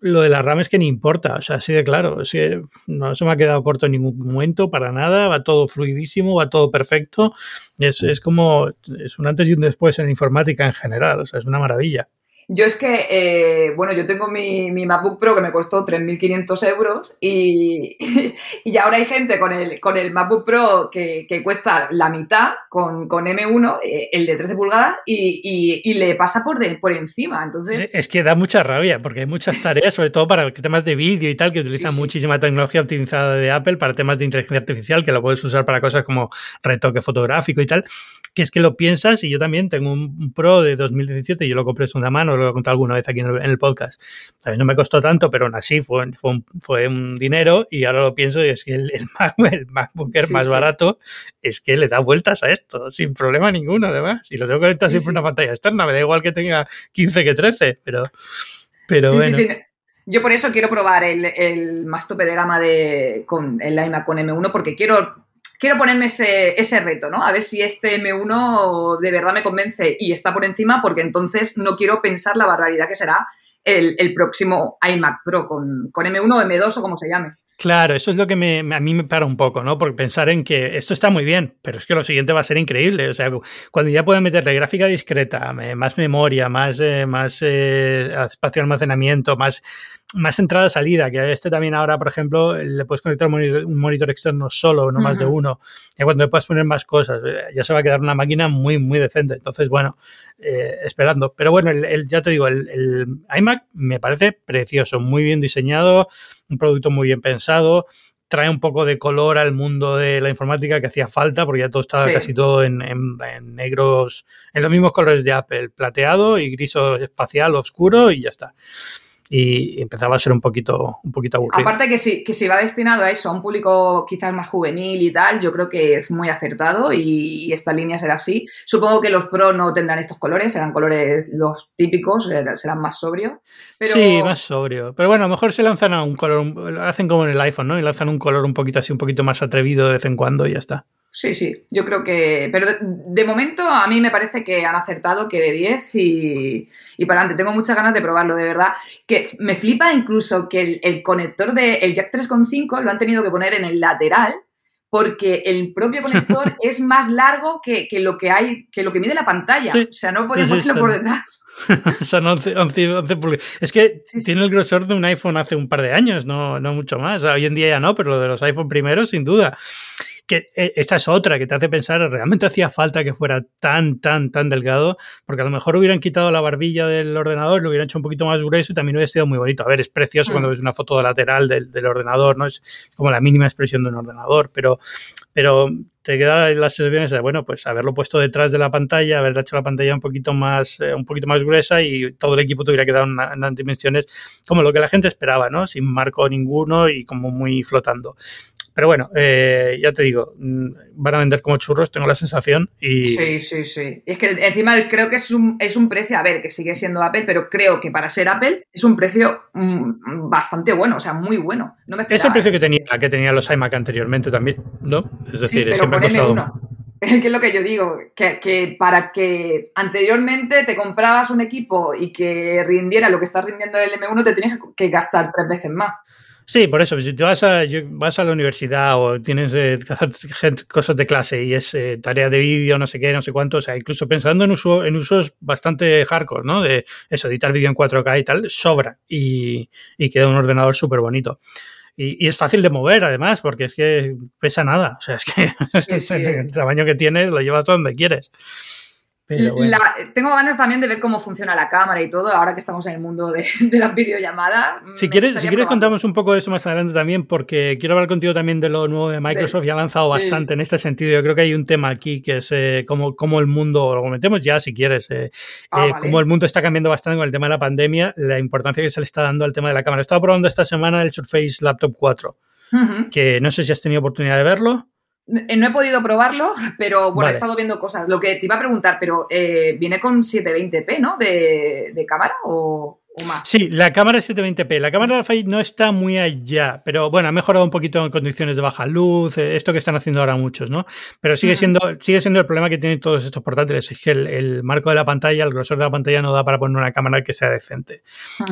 lo de la RAM es que ni importa, o sea, así de claro, es que no se me ha quedado corto en ningún momento, para nada, va todo fluidísimo, va todo perfecto, es, es como, es un antes y un después en informática en general, o sea, es una maravilla. Yo es que, eh, bueno, yo tengo mi, mi, MacBook Pro que me costó 3.500 euros y, y ahora hay gente con el, con el MacBook Pro que, que cuesta la mitad con, con M1, eh, el de 13 pulgadas, y, y, le pasa por, de, por encima. Entonces... Es que da mucha rabia porque hay muchas tareas, sobre todo para temas de vídeo y tal, que utilizan muchísima tecnología optimizada de Apple para temas de inteligencia artificial, que lo puedes usar para cosas como retoque fotográfico y tal, que es que lo piensas y yo también tengo un Pro de 2017 y yo lo compré de una mano lo he contado alguna vez aquí en el, podcast. A no me costó tanto, pero aún así fue, fue, un, dinero y ahora lo pienso y es que el, el, MacBook Air más barato es que le da vueltas a esto, sin problema ninguno además. Y lo tengo conectado siempre en una pantalla externa, me da igual que tenga 15 que 13, pero, pero bueno. Yo por eso quiero probar el, el, más tope de gama de, con el iMac con M1 porque quiero quiero ponerme ese, ese, reto, ¿no? A ver si este M1 de verdad me convence y está por encima, porque entonces no quiero pensar la barbaridad que será el, el próximo iMac Pro con, con, M1 o M2 o como se llame. Claro, eso es lo que me, a mí me para un poco, ¿no? Porque pensar en que esto está muy bien, pero es que lo siguiente va a ser increíble. O sea, cuando ya puedan meterle gráfica discreta, más memoria, más, eh, más eh, espacio de almacenamiento, más, más entrada-salida, que este también ahora, por ejemplo, le puedes conectar un monitor, externo solo, no más de uno. Y cuando le puedes poner más cosas, eh, ya se va a quedar una máquina muy, muy decente. Entonces, bueno, eh, esperando. Pero bueno, el, ya te digo, el, iMac me parece precioso, muy bien diseñado, un producto muy bien pensado trae un poco de color al mundo de la informática que hacía falta, porque ya todo estaba casi todo en, negros, en los mismos colores de Apple, plateado y gris espacial oscuro y ya está y empezaba a ser un poquito, un poquito aburrido. Aparte que si, que si va destinado a eso, a un público quizás más juvenil y tal, yo creo que es muy acertado y, esta línea será así. Supongo que los Pro no tendrán estos colores, serán colores los típicos, eh, serán más sobrios. Sí, más sobrio. Pero bueno, a lo mejor se lanzan a un color, hacen como en el iPhone, ¿no? Y lanzan un color un poquito así, un poquito más atrevido de vez en cuando y ya está. Sí, sí, yo creo que. Pero de, momento a mí me parece que han acertado que de 10 y, y, para adelante. Tengo muchas ganas de probarlo, de verdad. Que me flipa incluso que el, conector del el Jack 3.5 lo han tenido que poner en el lateral porque el propio conector es más largo que, lo que hay, que lo que mide la pantalla. o sea, no podía ponerlo por detrás. Son 11, 11, Es que tiene el grosor de un iPhone hace un par de años, no, no mucho más. hoy en día ya no, pero lo de los iPhone primeros, sin duda que eh, esta es otra que te hace pensar, realmente hacía falta que fuera tan, tan, tan delgado, porque a lo mejor hubieran quitado la barbilla del ordenador, lo hubieran hecho un poquito más grueso y también hubiera sido muy bonito. A ver, es precioso cuando mm. ves una foto lateral del, ordenador, ¿no? Es como la mínima expresión de un ordenador, pero, pero te queda las sensaciones de, bueno, pues haberlo puesto detrás de la pantalla, haber hecho la pantalla un poquito más, eh, un poquito más gruesa y todo el equipo tuviera quedado en unas dimensiones como lo que la gente esperaba, ¿no? Sin marco ninguno y como muy flotando. Pero bueno, eh, ya te digo, mm, van a vender como churros, tengo la sensación. Y... Sí, sí, sí. Y es que encima creo que es un, es un precio, a ver, que sigue siendo Apple, pero creo que para ser Apple es un precio mm, bastante bueno, o sea, muy bueno. No es el precio que tenía, que tenía los iMac anteriormente también, ¿no? Es decir, siempre ha costado. Es que es lo que yo digo, que, para que anteriormente te comprabas un equipo y que rindiera lo que está rindiendo el M1, te tienes que gastar tres veces más. Sí, por eso, si te vas a, vas a la universidad o tienes eh, que hacer cosas de clase y es eh, tarea de vídeo, no sé qué, no sé cuánto, o sea, incluso pensando en, uso, en usos bastante hardcore, ¿no? De eso, editar vídeo en 4K y tal, sobra y, queda un ordenador súper bonito. Y, es fácil de mover, además, porque es que pesa nada. O sea, es que el tamaño que tiene lo llevas donde quieres tengo ganas también de ver cómo funciona la cámara y todo, ahora que estamos en el mundo de, la videollamada. Si quieres, si quieres contamos un poco de eso más adelante también, porque quiero hablar contigo también de lo nuevo de Microsoft. Ya ha lanzado bastante en este sentido. Yo creo que hay un tema aquí que es eh, cómo, el mundo, lo comentemos ya si quieres, eh, ah, eh, cómo el mundo está cambiando bastante con el tema de la pandemia, la importancia que se le está dando al tema de la cámara. He estado probando esta semana el Surface Laptop 4, que no sé si has tenido oportunidad de verlo. Eh, no he podido probarlo, pero bueno, he estado viendo cosas. Lo que te iba a preguntar, pero eh, ¿viene con 720p, ¿no? De, de cámara o, más? Sí, la cámara es 720p. La cámara de no está muy allá, pero bueno, ha mejorado un poquito en condiciones de baja luz, eh, esto que están haciendo ahora muchos, ¿no? Pero sigue siendo, sigue siendo el problema que tienen todos estos portátiles, es que el, marco de la pantalla, el grosor de la pantalla no da para poner una cámara que sea decente.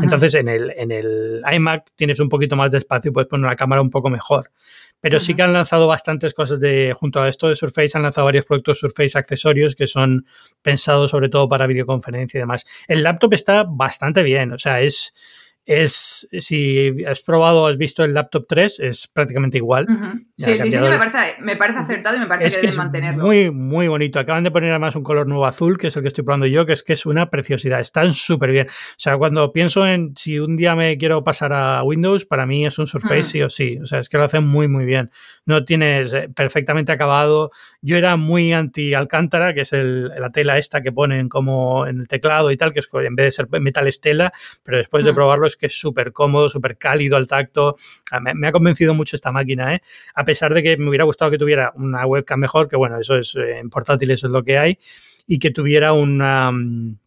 Entonces, en el, en el iMac tienes un poquito más de espacio y puedes poner una cámara un poco mejor. Pero sí que han lanzado bastantes cosas de, junto a esto de Surface, han lanzado varios productos Surface accesorios que son pensados sobre todo para videoconferencia y demás. El laptop está bastante bien, o sea, es, es, si has probado o has visto el laptop 3, es prácticamente igual. Sí, el diseño me parece, me parece, acertado y me parece que, deben mantenerlo. Muy, muy bonito. Acaban de poner además un color nuevo azul, que es el que estoy probando yo, que es que es una preciosidad. Están súper bien. O sea, cuando pienso en si un día me quiero pasar a Windows, para mí es un Surface sí o sí. O sea, es que lo hacen muy, muy bien. No tienes eh, perfectamente acabado. Yo era muy anti Alcántara, que es la tela esta que ponen como en el teclado y tal, que es en vez de ser metal estela, pero después de probarlo es que es súper cómodo, súper cálido al tacto. Me, ha convencido mucho esta máquina, ¿eh? a pesar de que me hubiera gustado que tuviera una webcam mejor, que bueno, eso es eh, en portátiles es lo que hay, y que tuviera una... Mm,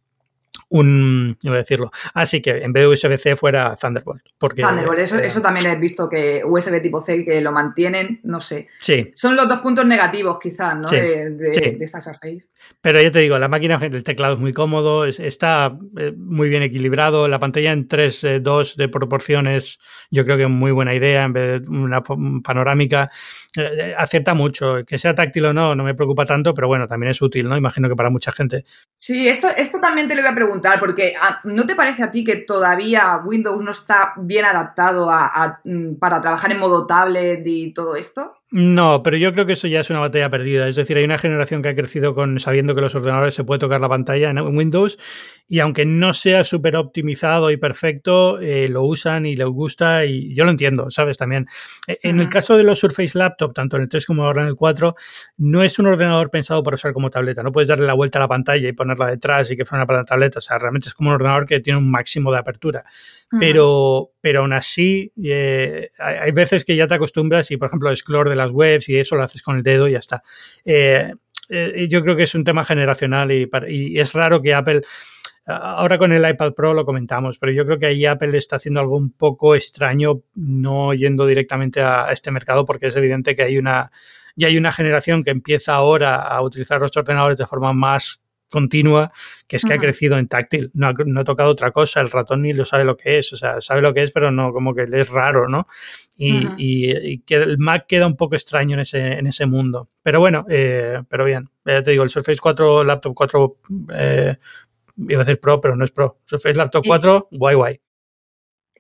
un, iba a decirlo, así que en vez de USB-C fuera Thunderbolt. Porque, Thunderbolt, eso, eso también he visto que USB tipo C que lo mantienen, no sé. Sí. Son los dos puntos negativos quizás, ¿no? De, de, esta Surface. Pero ya te digo, la máquina, el teclado es muy cómodo, está eh, muy bien equilibrado, la pantalla en 3.2 eh, de proporciones, yo creo que es muy buena idea en vez de una panorámica. Eh, acierta mucho, que sea táctil o no, no me preocupa tanto, pero bueno, también es útil, ¿no? Imagino que para mucha gente. Sí, esto, esto también te lo voy a preguntar porque ah, ¿no te parece a ti que todavía Windows no está bien adaptado a, mm, para trabajar en modo tablet y todo esto? No, pero yo creo que eso ya es una batalla perdida. Es decir, hay una generación que ha crecido con sabiendo que los ordenadores se puede tocar la pantalla en Windows y aunque no sea súper optimizado y perfecto, eh, lo usan y les gusta y yo lo entiendo, ¿sabes? También. E, en el caso de los Surface Laptop, tanto en el 3 como ahora en el 4, no es un ordenador pensado para usar como tableta. No puedes darle la vuelta a la pantalla y ponerla detrás y que fuera una tableta. O sea, realmente es como un ordenador que tiene un máximo de apertura. Pero, pero aún así, eh, hay veces que ya te acostumbras y, por ejemplo, Explore de las webs y eso lo haces con el dedo y ya está. Eh, eh, yo creo que es un tema generacional y, y, es raro que Apple, ahora con el iPad Pro lo comentamos, pero yo creo que ahí Apple está haciendo algo un poco extraño no yendo directamente a este mercado porque es evidente que hay una, ya hay una generación que empieza ahora a utilizar los ordenadores de forma más continua, que es que ha crecido en táctil, no ha, tocado otra cosa, el ratón ni lo sabe lo que es, o sea, sabe lo que es, pero no, como que es raro, ¿no? Y, que el Mac queda un poco extraño en ese, en ese mundo. Pero bueno, eh, pero bien, ya te digo, el Surface 4, Laptop 4, eh, iba a decir Pro, pero no es Pro, Surface Laptop 4, guay guay.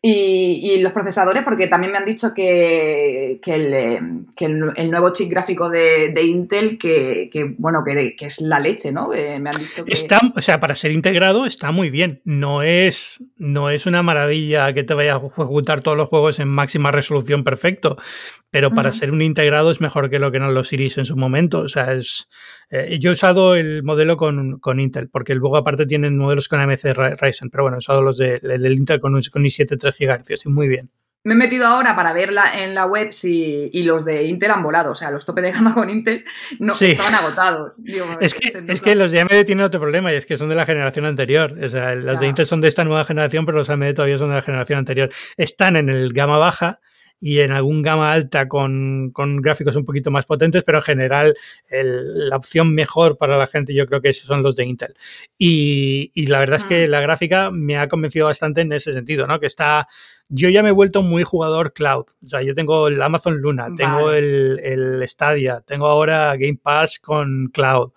Y, los procesadores, porque también me han dicho que, el, nuevo chip gráfico de, Intel, que, bueno, que, es la leche, ¿no? me han dicho que... Está, o sea, para ser integrado está muy bien. No es, no es una maravilla que te vaya a ejecutar todos los juegos en máxima resolución perfecto, pero para ser un integrado es mejor que lo que eran los Iris en su momento. O sea, es, eh, yo he usado el modelo con, Intel, porque luego aparte tienen modelos con AMC Ryzen, pero bueno, he usado los de, del Intel con, un, con i7 3 GHz y muy bien. Me he metido ahora para verla en la web si, y los de Intel han volado. O sea, los tope de gama con Intel no estaban agotados. es, que, es que, los de AMD tienen otro problema y es que son de la generación anterior. O sea, los de Intel son de esta nueva generación, pero los AMD todavía son de la generación anterior. Están en el gama baja, y en algún gama alta con, gráficos un poquito más potentes, pero en general la opción mejor para la gente yo creo que esos son los de Intel. Y, la verdad es que mm. la gráfica me ha convencido bastante en ese sentido, ¿no? Que está... Yo ya me he vuelto muy jugador cloud. O sea, yo tengo el Amazon Luna, tengo el, el Stadia, tengo ahora Game Pass con cloud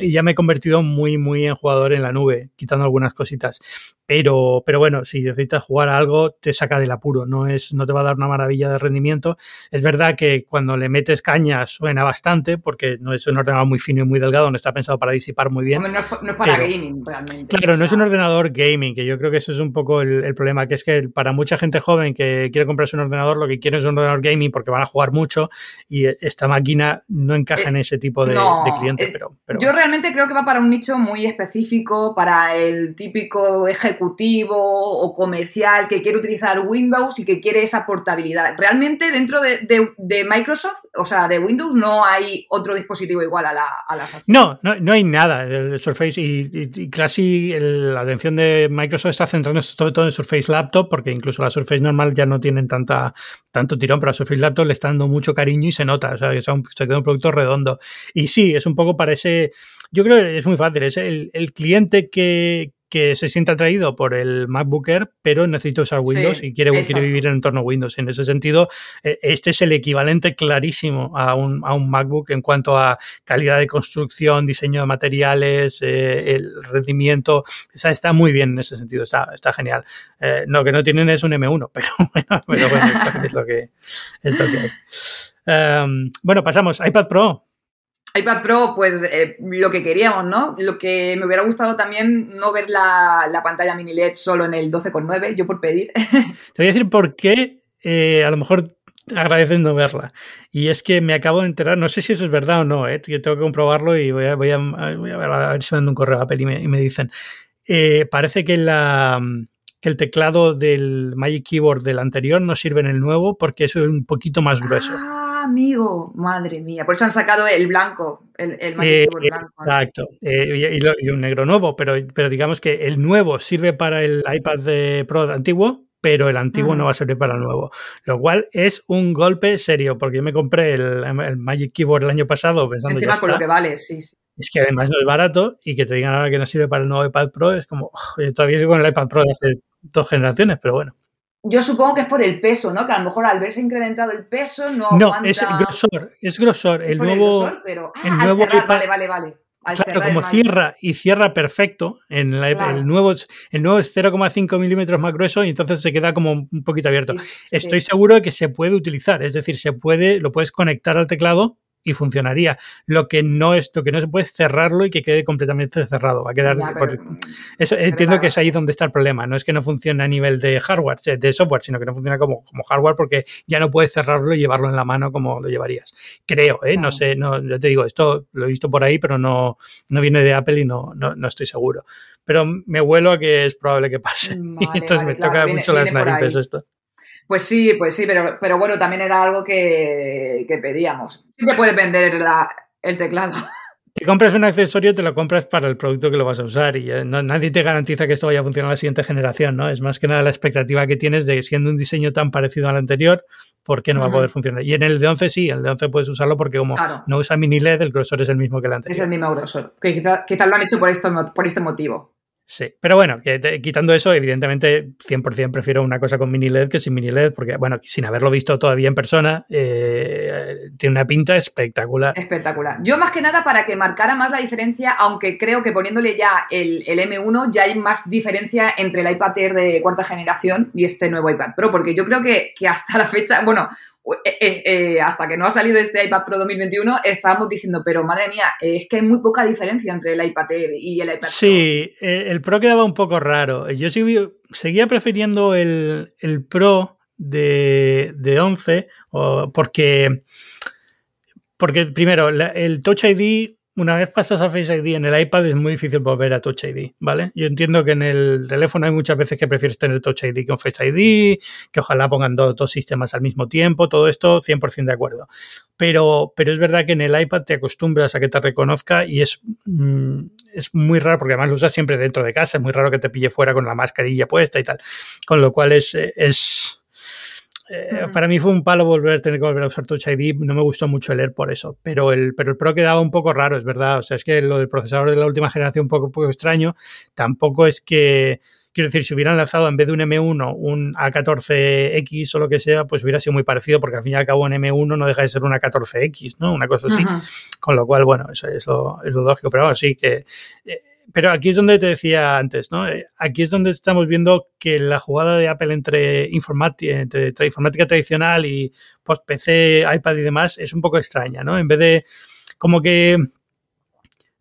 y ya me he convertido muy, muy en jugador en la nube, quitando algunas cositas. Pero, pero bueno, si necesitas jugar a algo, te saca del apuro, no, es, no te va a dar una maravilla de rendimiento. Es verdad que cuando le metes caña suena bastante, porque no es un ordenador muy fino y muy delgado, no está pensado para disipar muy bien. No, es, para gaming, realmente. Claro, no es un ordenador gaming, que yo creo que eso es un poco el, problema, que es que para mucha gente joven que quiere comprarse un ordenador, lo que quiere es un ordenador gaming porque van a jugar mucho y esta máquina no encaja eh, en ese tipo de, clientes. pero, pero, Yo realmente creo que va para un nicho muy específico, para el típico ejecutivo ejecutivo o comercial que quiere utilizar Windows y que quiere esa portabilidad. Realmente dentro de, Microsoft, o sea, de Windows, no hay otro dispositivo igual a la, a no, no, no, hay nada. El Surface y, casi la atención de Microsoft está centrándose sobre todo en Surface Laptop, porque incluso la Surface normal ya no tienen tanta, tanto tirón, pero a Surface Laptop le está dando mucho cariño y se nota, o sea, que se queda un producto redondo. Y sí, es un poco para ese... Yo creo que es muy fácil, es el cliente que, que se siente atraído por el MacBook Air, pero necesita usar Windows y quiere, quiere, vivir en entorno Windows. En ese sentido, eh, este es el equivalente clarísimo a un, a un, MacBook en cuanto a calidad de construcción, diseño de materiales, eh, el rendimiento. está muy bien en ese sentido, está, está genial. Eh, lo que no tienen es un M1, pero bueno, pero bueno es lo que, es lo que hay. Em, bueno, pasamos. iPad Pro iPad Pro, pues eh, lo que queríamos, ¿no? Lo que me hubiera gustado también no ver la, pantalla mini LED solo en el 12,9, yo por pedir. Te voy a decir por qué, eh, a lo mejor agradecen no verla. Y es que me acabo de enterar, no sé si eso es verdad o no, ¿eh? yo tengo que comprobarlo y voy a, voy a, ver, si me mando un correo a Apple y me, y me dicen. Eh, parece que, la, que el teclado del Magic Keyboard del anterior no sirve en el nuevo porque es un poquito más grueso. Ah amigo, madre mía. Por eso han sacado el blanco, el, el eh, blanco. Exacto. Eh, y, un negro nuevo, pero, pero digamos que el nuevo sirve para el iPad Pro antiguo, pero el antiguo no va a servir para el nuevo. Lo cual es un golpe serio, porque yo me compré el, Magic Keyboard el año pasado pensando Encima ya con lo que vale, sí, Es que además no es barato y que te digan ahora que no sirve para el nuevo iPad Pro es como, todavía sigo con el iPad Pro de hace dos generaciones, pero bueno. Yo supongo que es por el peso, ¿no? Que a lo mejor al verse incrementado el peso no No, es grosor, es grosor. El nuevo, el, grosor, pero... Ah, el nuevo iPad, vale, vale, vale. claro, como cierra y cierra perfecto, en el nuevo el nuevo es 0,5 milímetros más grueso y entonces se queda como un poquito abierto. Estoy seguro de que se puede utilizar, es decir, se puede, lo puedes conectar al teclado y funcionaría. Lo que no es, lo que no se puede es cerrarlo y que quede completamente cerrado. Va a quedar. eso, entiendo que es ahí donde está el problema. No es que no funcione a nivel de hardware, de software, sino que no funciona como, como hardware porque ya no puedes cerrarlo y llevarlo en la mano como lo llevarías. Creo, ¿eh? No sé, no, yo te digo, esto lo he visto por ahí, pero no, no viene de Apple y no, no, estoy seguro. Pero me huelo a que es probable que pase. Entonces me toca mucho las narices esto. Pues sí, pues sí, pero, pero bueno, también era algo que, que pedíamos. Siempre puedes vender el teclado. Si compras un accesorio, te lo compras para el producto que lo vas a usar y nadie te garantiza que esto vaya a funcionar en la siguiente generación, ¿no? Es más que nada la expectativa que tienes de siendo un diseño tan parecido al anterior, ¿por qué no va a poder funcionar? Y en el de 11 sí, el de 11 puedes usarlo porque como no usa mini LED, el grosor es el mismo que el anterior. Es el mismo grosor, que quizás lo han hecho por, esto, por este motivo. Sí, pero bueno, quitando eso, evidentemente 100% prefiero una cosa con mini LED que sin mini LED, porque bueno, sin haberlo visto todavía en persona, eh, tiene una pinta espectacular. Espectacular. Yo más que nada para que marcara más la diferencia, aunque creo que poniéndole ya el, M1 ya hay más diferencia entre el iPad Air de cuarta generación y este nuevo iPad Pro, porque yo creo que, que hasta la fecha, bueno, eh, eh, eh, hasta que no ha salido este iPad Pro 2021, estábamos diciendo, pero madre mía, es que hay muy poca diferencia entre el iPad Air y el iPad Pro. Sí, el Pro quedaba un poco raro. Yo seguía prefiriendo el, Pro de, de 11 porque, porque primero, el Touch ID una vez pasas a Face ID en el iPad es muy difícil volver a Touch ID, ¿vale? Yo entiendo que en el teléfono hay muchas veces que prefieres tener Touch ID que un Face ID, que ojalá pongan dos, sistemas al mismo tiempo, todo esto 100% de acuerdo. Pero, pero es verdad que en el iPad te acostumbras a que te reconozca y es, mm, es muy raro, porque además lo usas siempre dentro de casa, es muy raro que te pille fuera con la mascarilla puesta y tal. Con lo cual es, es eh, para mí fue un palo volver a tener que volver a usar Touch ID. No me gustó mucho el Air por eso. Pero el, pero el Pro quedaba un poco raro, es verdad. O sea, es que lo del procesador de la última generación un poco, poco extraño. Tampoco es que. Quiero decir, si hubieran lanzado en vez de un M1 un A14X o lo que sea, pues hubiera sido muy parecido, porque al fin y al cabo un M1 no deja de ser un A14X, ¿no? Una cosa así. Con lo cual, bueno, eso, es lo lógico. Pero bueno, sí que eh, pero aquí es donde te decía antes, ¿no? Eh, aquí es donde estamos viendo que la jugada de Apple entre informática, entre informática tradicional y post PC, iPad y demás es un poco extraña, ¿no? En vez de como que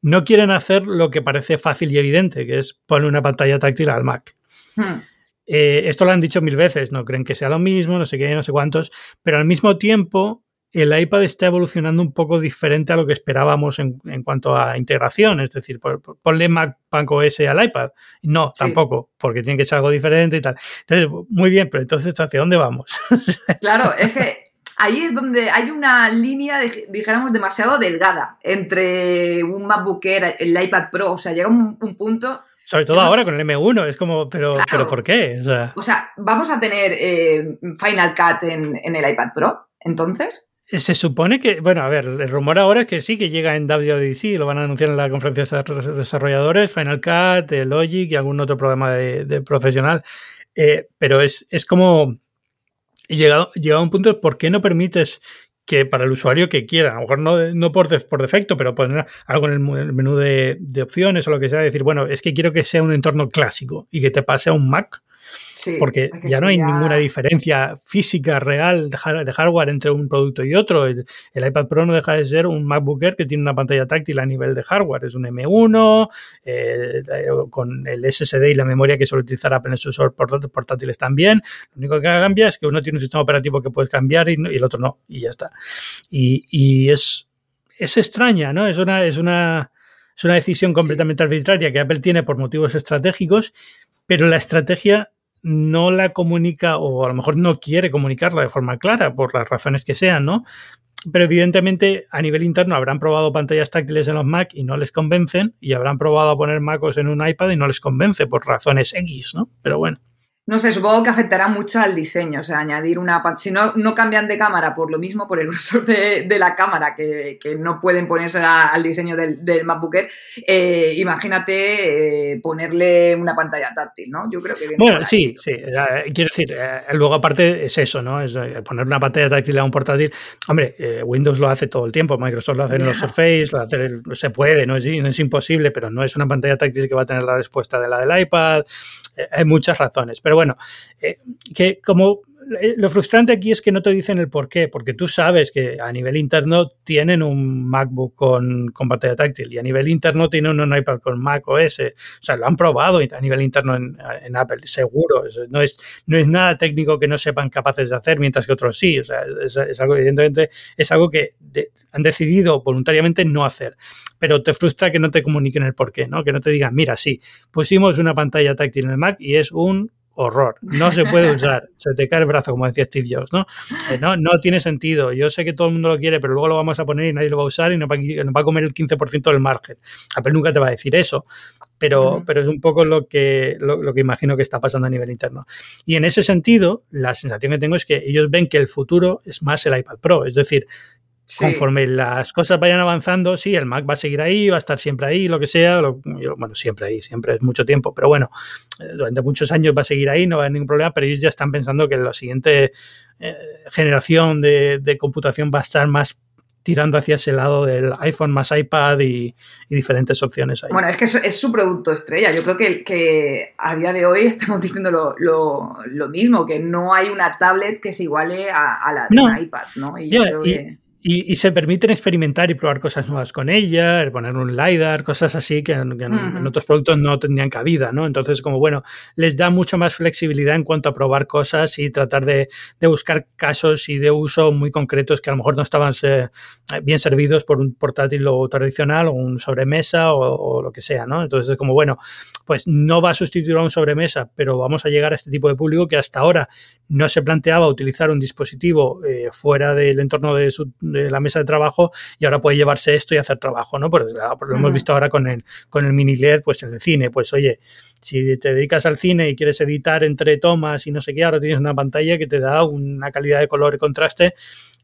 no quieren hacer lo que parece fácil y evidente, que es poner una pantalla táctil al Mac. Hmm. Eh, esto lo han dicho mil veces, no creen que sea lo mismo, no sé qué, no sé cuántos, pero al mismo tiempo el iPad está evolucionando un poco diferente a lo que esperábamos en, cuanto a integración. Es decir, ponle Mac, OS al iPad. No, tampoco, porque tiene que ser algo diferente y tal. Entonces, muy bien, pero entonces, ¿hacia dónde vamos? claro, es que ahí es donde hay una línea, dijéramos, demasiado delgada entre un MacBook Air, el iPad Pro. O sea, llega un, punto sobre todo ahora con el M1, es como, pero, pero ¿por qué? O sea, vamos a tener eh, Final Cut en, en, el iPad Pro, entonces. Se supone que, bueno, a ver, el rumor ahora es que sí, que llega en WDC, lo van a anunciar en la conferencia de desarrolladores, Final Cut, Logic y algún otro programa de, profesional. Eh, pero es, es como, llegado, llegado a un punto, ¿por qué no permites que para el usuario que quiera, a lo mejor no, no por, por defecto, pero poner algo en el menú de, opciones o lo que sea, decir, bueno, es que quiero que sea un entorno clásico y que te pase a un Mac porque ya no hay ninguna diferencia física real de, hardware entre un producto y otro. El, iPad Pro no deja de ser un MacBook Air que tiene una pantalla táctil a nivel de hardware. Es un M1 eh, con el SSD y la memoria que suele utilizar Apple en sus portátiles también. Lo único que cambia es que uno tiene un sistema operativo que puedes cambiar y, el otro no. Y ya está. Y, es, es extraña, ¿no? Es una, es una, es una decisión completamente arbitraria que Apple tiene por motivos estratégicos, pero la estrategia no la comunica o a lo mejor no quiere comunicarla de forma clara por las razones que sean, ¿no? Pero evidentemente a nivel interno habrán probado pantallas táctiles en los Mac y no les convencen y habrán probado a poner MacOS en un iPad y no les convence por razones X, ¿no? Pero bueno. No sé, supongo que afectará mucho al diseño, o sea, añadir una... Si no, no cambian de cámara por lo mismo, por el uso de, la cámara, que, no pueden ponerse al diseño del, del MacBook eh, imagínate eh, ponerle una pantalla táctil, ¿no? Yo creo que... Bueno, sí, sí, quiero decir, eh, luego aparte es eso, ¿no? Es poner una pantalla táctil a un portátil. Hombre, Windows lo hace todo el tiempo, Microsoft lo hace en los Surface, lo hace, se puede, no es, no es imposible, pero no es una pantalla táctil que va a tener la respuesta de la del iPad. Hay muchas razones, pero bueno, eh, que como lo frustrante aquí es que no te dicen el por qué, porque tú sabes que a nivel interno tienen un MacBook con, pantalla táctil y a nivel interno tienen un iPad con Mac OS. O sea, lo han probado a nivel interno en, Apple, seguro. No es, no es nada técnico que no sepan capaces de hacer, mientras que otros sí. O sea, es, algo, evidentemente, es algo que han decidido voluntariamente no hacer. Pero te frustra que no te comuniquen el por qué, ¿no? Que no te digan, mira, sí, pusimos una pantalla táctil en el Mac y es un horror. No se puede usar. Se te cae el brazo, como decía Steve Jobs, ¿no? Eh, no, no tiene sentido. Yo sé que todo el mundo lo quiere, pero luego lo vamos a poner y nadie lo va a usar y nos va, a comer el 15% del margen. Apple nunca te va a decir eso, pero, pero es un poco lo que, lo, que imagino que está pasando a nivel interno. Y en ese sentido, la sensación que tengo es que ellos ven que el futuro es más el iPad Pro. Es decir, Conforme las cosas vayan avanzando, sí, el Mac va a seguir ahí, va a estar siempre ahí, lo que sea. bueno, siempre ahí, siempre es mucho tiempo, pero bueno, eh, durante muchos años va a seguir ahí, no va a haber ningún problema, pero ellos ya están pensando que la siguiente eh, generación de, computación va a estar más tirando hacia ese lado del iPhone más iPad y, diferentes opciones ahí. Bueno, es que es, su producto estrella. Yo creo que, que a día de hoy estamos diciendo lo, mismo, que no hay una tablet que se iguale a, la de iPad, ¿no? Y y, se permiten experimentar y probar cosas nuevas con ella, poner un LiDAR, cosas así que, en, otros productos no tendrían cabida, ¿no? Entonces, como bueno, les da mucha más flexibilidad en cuanto a probar cosas y tratar de, buscar casos y de uso muy concretos que a lo mejor no estaban bien servidos por un portátil o tradicional o un sobremesa o, lo que sea, ¿no? Entonces, es como bueno, pues no va a sustituir a un sobremesa, pero vamos a llegar a este tipo de público que hasta ahora no se planteaba utilizar un dispositivo eh, fuera del entorno de su de la mesa de trabajo y ahora puede llevarse esto y hacer trabajo, ¿no? Porque lo hemos visto ahora con el, con el mini LED, pues en el cine, pues oye, si te dedicas al cine y quieres editar entre tomas y no sé qué, ahora tienes una pantalla que te da una calidad de color y contraste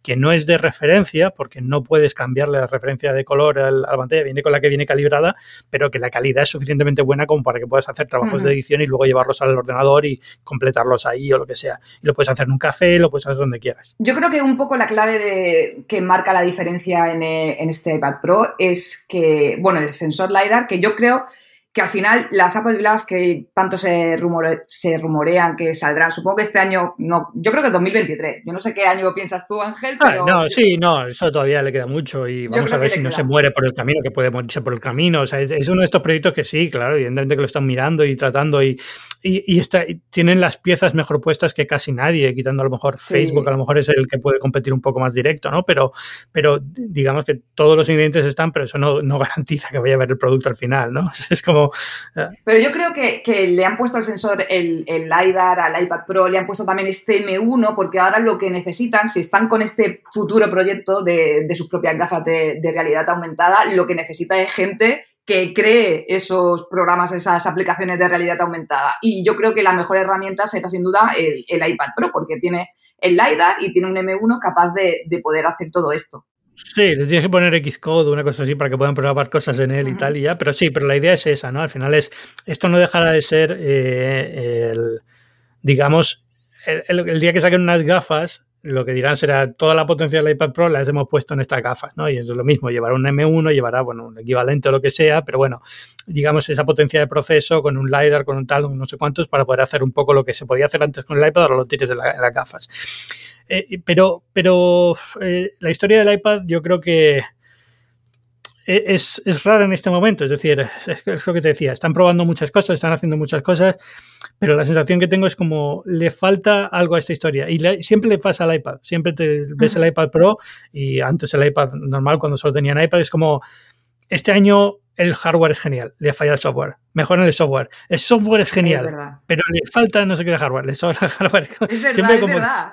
que no es de referencia, porque no puedes cambiarle la referencia de color a la pantalla, viene con la que viene calibrada, pero que la calidad es suficientemente buena como para que puedas hacer trabajos de edición y luego llevarlos al ordenador y completarlos ahí o lo que sea. Y lo puedes hacer en un café, lo puedes hacer donde quieras. Yo creo que un poco la clave de, que marca la diferencia en, en este iPad Pro es que, bueno, el sensor LiDAR, que yo creo que al final las Apple Glass que tanto se, se rumorean que saldrán, supongo que este año, no, yo creo que 2023. Yo no sé qué año piensas tú, Ángel, ah, pero... no, sí, no, eso todavía le queda mucho y vamos a ver si no se muere por el camino, que puede morirse por el camino. O sea, es, uno de estos proyectos que sí, claro, evidentemente que lo están mirando y tratando y, y, está, tienen las piezas mejor puestas que casi nadie, quitando a lo mejor Facebook, a lo mejor es el que puede competir un poco más directo, ¿no? Pero, pero digamos que todos los ingredientes están, pero eso no, no garantiza que vaya a ver el producto al final, ¿no? Es como Pero yo creo que, le han puesto el sensor, el, el, LiDAR al iPad Pro, le han puesto también este M1, porque ahora lo que necesitan, si están con este futuro proyecto de, sus propias gafas de, realidad aumentada, lo que necesita es gente que cree esos programas, esas aplicaciones de realidad aumentada. Y yo creo que la mejor herramienta será sin duda el, iPad Pro, porque tiene el LiDAR y tiene un M1 capaz de poder hacer todo esto. Sí, le tienes que poner Xcode o una cosa así para que puedan probar cosas en él y tal y ya, pero sí, pero la idea es esa, ¿no? Al final es, esto no dejará de ser eh, el, digamos, el, día que saquen unas gafas, lo que dirán será toda la potencia del iPad Pro las hemos puesto en estas gafas, ¿no? Y eso es lo mismo, llevará un M1, llevará, bueno, un equivalente o lo que sea, pero bueno, digamos esa potencia de proceso con un LiDAR, con un tal, no sé cuántos, para poder hacer un poco lo que se podía hacer antes con el iPad, ahora lo tienes en las gafas. Eh, pero pero eh, la historia del iPad yo creo que e, es, es rara en este momento. Es decir, es, lo que te decía, están probando muchas cosas, están haciendo muchas cosas, pero la sensación que tengo es como le falta algo a esta historia. Y siempre le pasa al iPad. Siempre te ves el iPad Pro y antes el iPad normal, cuando solo tenían iPad, es como este año el hardware es genial, le falla el software, mejoran el software. El software es genial, pero le falta no sé qué de hardware, le sobra hardware. siempre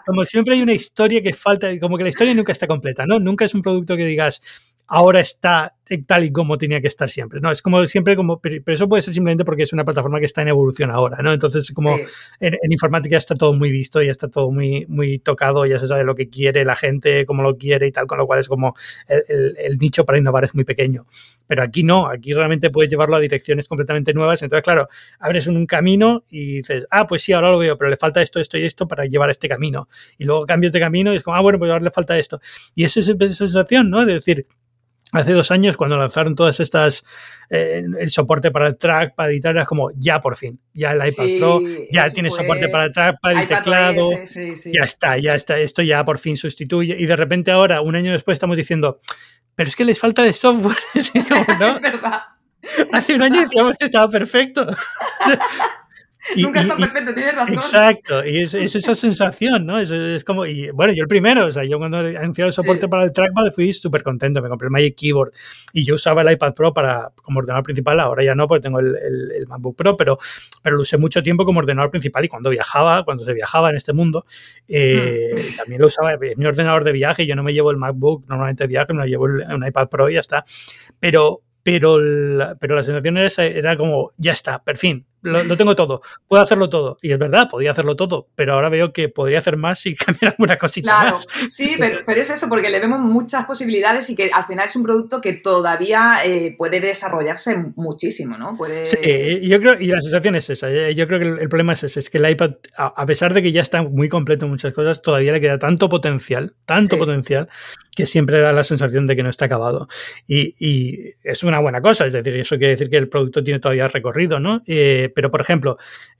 como, siempre hay una historia que falta, como que la historia nunca está completa, ¿no? Nunca es un producto que digas, ahora está tal y como tenía que estar siempre. No, es como siempre como, pero, eso puede ser simplemente porque es una plataforma que está en evolución ahora, ¿no? Entonces, como en, informática está todo muy visto, ya está todo muy, muy tocado, ya se sabe lo que quiere la gente, cómo lo quiere y tal, con lo cual es como el, nicho para innovar es muy pequeño. Pero aquí no, aquí realmente puedes llevarlo a direcciones completamente nuevas. Entonces, claro, abres un camino y dices, ah, pues sí, ahora lo veo, pero le falta esto, esto y esto para llevar este camino. Y luego cambias de camino y es como, ah, bueno, pues ahora le falta esto. Y esa es esa sensación, ¿no? De decir, hace dos años cuando lanzaron todas estas eh, el soporte para el trackpad y tal era como ya por fin ya el iPad Pro ya tiene soporte para el trackpad y teclado ya está ya está esto ya por fin sustituye. Y de repente ahora un año después estamos diciendo pero es que les falta de software. ¿no? hace un año decíamos que estaba perfecto Nunca está perfecto, tienes razón. Exacto, y es, esa sensación, ¿no? Es, como, y bueno, yo el primero, o sea, yo cuando anunciado el soporte para el trackpad fui súper contento, me compré el Magic Keyboard y yo usaba el iPad Pro para, como ordenador principal, ahora ya no, porque tengo el, el, MacBook Pro, pero, pero lo usé mucho tiempo como ordenador principal y cuando viajaba, cuando se viajaba en este mundo, eh, mm. también lo usaba, es mi ordenador de viaje, yo no me llevo el MacBook normalmente de viaje, me lo llevo un iPad Pro y ya está, pero pero la, pero la sensación era, era como, ya está, por fin, lo, tengo todo, puedo hacerlo todo. Y es verdad, podía hacerlo todo, pero ahora veo que podría hacer más y cambiar alguna cosita claro, Sí, pero, es eso, porque le vemos muchas posibilidades y que al final es un producto que todavía eh, puede desarrollarse muchísimo, ¿no? Puede... Sí, yo creo, y la sensación es esa, eh, yo creo que el, problema es ese, es que el iPad, a, pesar de que ya está muy completo en muchas cosas, todavía le queda tanto potencial, tanto potencial, que siempre da la sensación de que no está acabado. Y, y, es una buena cosa, es decir, eso quiere decir que el producto tiene todavía recorrido, ¿no? Eh, pero, por ejemplo,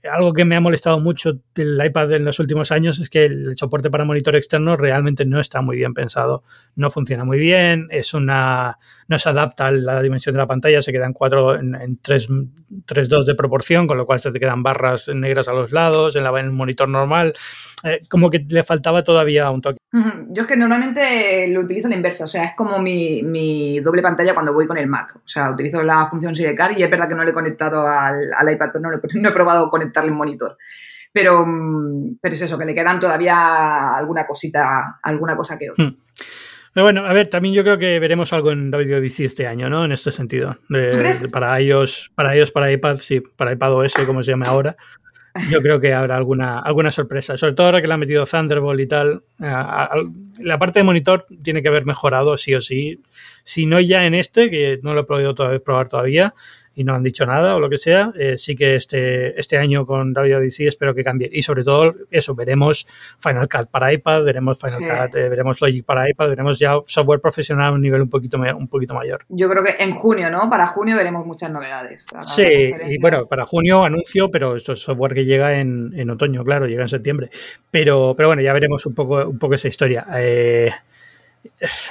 algo que me ha molestado mucho del iPad en los últimos años es que el soporte para monitor externo realmente no está muy bien pensado. No funciona muy bien, es una no se adapta a la dimensión de la pantalla, se quedan cuatro en, en 3.2 de proporción, con lo cual se te quedan barras negras a los lados, en, la, en el monitor normal. Eh, como que le faltaba todavía un toque. Yo es que normalmente lo utilizo en la inversa, o sea, es como mi, mi, doble pantalla cuando voy con el Mac. O sea, utilizo la función Sidecar y es verdad que no le he conectado al, al iPad, pero no, no, he probado conectarle el monitor. Pero, mm, pero es eso, que le quedan todavía alguna cosita, alguna cosa que otra. Hmm. Pero bueno, a ver, también yo creo que veremos algo en WWDC este año, ¿no? En este sentido. para ellos, para ellos, para iPad, sí, para iPad OS, como se llama ahora. Yo creo que habrá alguna, alguna sorpresa, sobre todo ahora que le han metido Thunderbolt y tal. La parte de monitor tiene que haber mejorado sí o sí. Si no ya en este, que no lo he podido probar todavía, y no han dicho nada o lo que sea, eh, sí que este, este año con WWDC espero que cambie. Y sobre todo eso, veremos Final Cut para iPad, veremos Final Cut, eh, veremos Logic para iPad, veremos ya software profesional a un nivel un poquito, un poquito mayor. Yo creo que en junio, ¿no? Para junio veremos muchas novedades. Sí, y bueno, para junio anuncio, pero esto es software que llega en, en, otoño, claro, llega en septiembre. Pero, pero bueno, ya veremos un poco, un poco esa historia. Eh,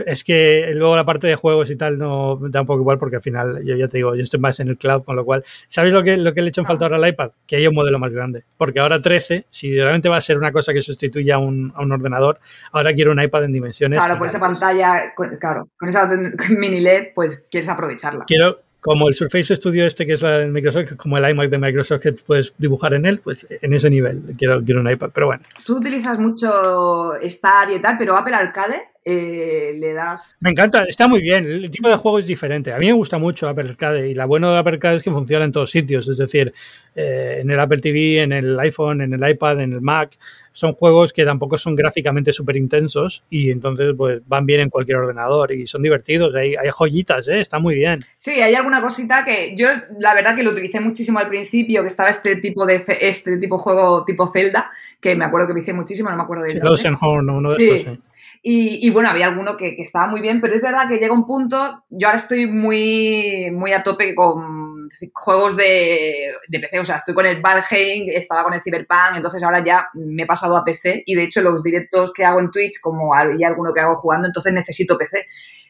es que luego la parte de juegos y tal no me da un poco igual porque al final yo ya te digo, yo estoy más en el cloud, con lo cual, ¿sabes lo que, lo que le he hecho en falta ahora al iPad? Que haya un modelo más grande. Porque ahora 13, si realmente va a ser una cosa que sustituya a un, a un ordenador, ahora quiero un iPad en dimensiones. Claro, por esa pantalla, claro, con esa mini LED, pues quieres aprovecharla. Quiero, como el Surface Studio este que es la de Microsoft, como el iMac de Microsoft que puedes dibujar en él, pues en ese nivel quiero, quiero un iPad, pero bueno. Tú utilizas mucho Star y tal, pero Apple Arcade eh, le das... Me encanta, está muy bien, el tipo de juego es diferente. A mí me gusta mucho Apple Arcade y la buena de Apple Arcade es que funciona en todos sitios, es decir, eh, en el Apple TV, en el iPhone, en el iPad, en el Mac. Son juegos que tampoco son gráficamente súper intensos y entonces pues van bien en cualquier ordenador y son divertidos, hay, hay joyitas, ¿eh? está muy bien. Sí, hay alguna cosita que yo la verdad que lo utilicé muchísimo al principio, que estaba este tipo de este tipo de juego tipo Zelda, que me acuerdo que me hice muchísimo, no me acuerdo de sí, Horn, uno de estos, sí. Y, bueno, había alguno que, estaba muy bien, pero es verdad que llega un punto, yo ahora estoy muy, muy a tope con juegos de, PC, o sea, estoy con el Valheim, estaba con el Cyberpunk, entonces ahora ya me he pasado a PC y de hecho los directos que hago en Twitch, como hay alguno que hago jugando, entonces necesito PC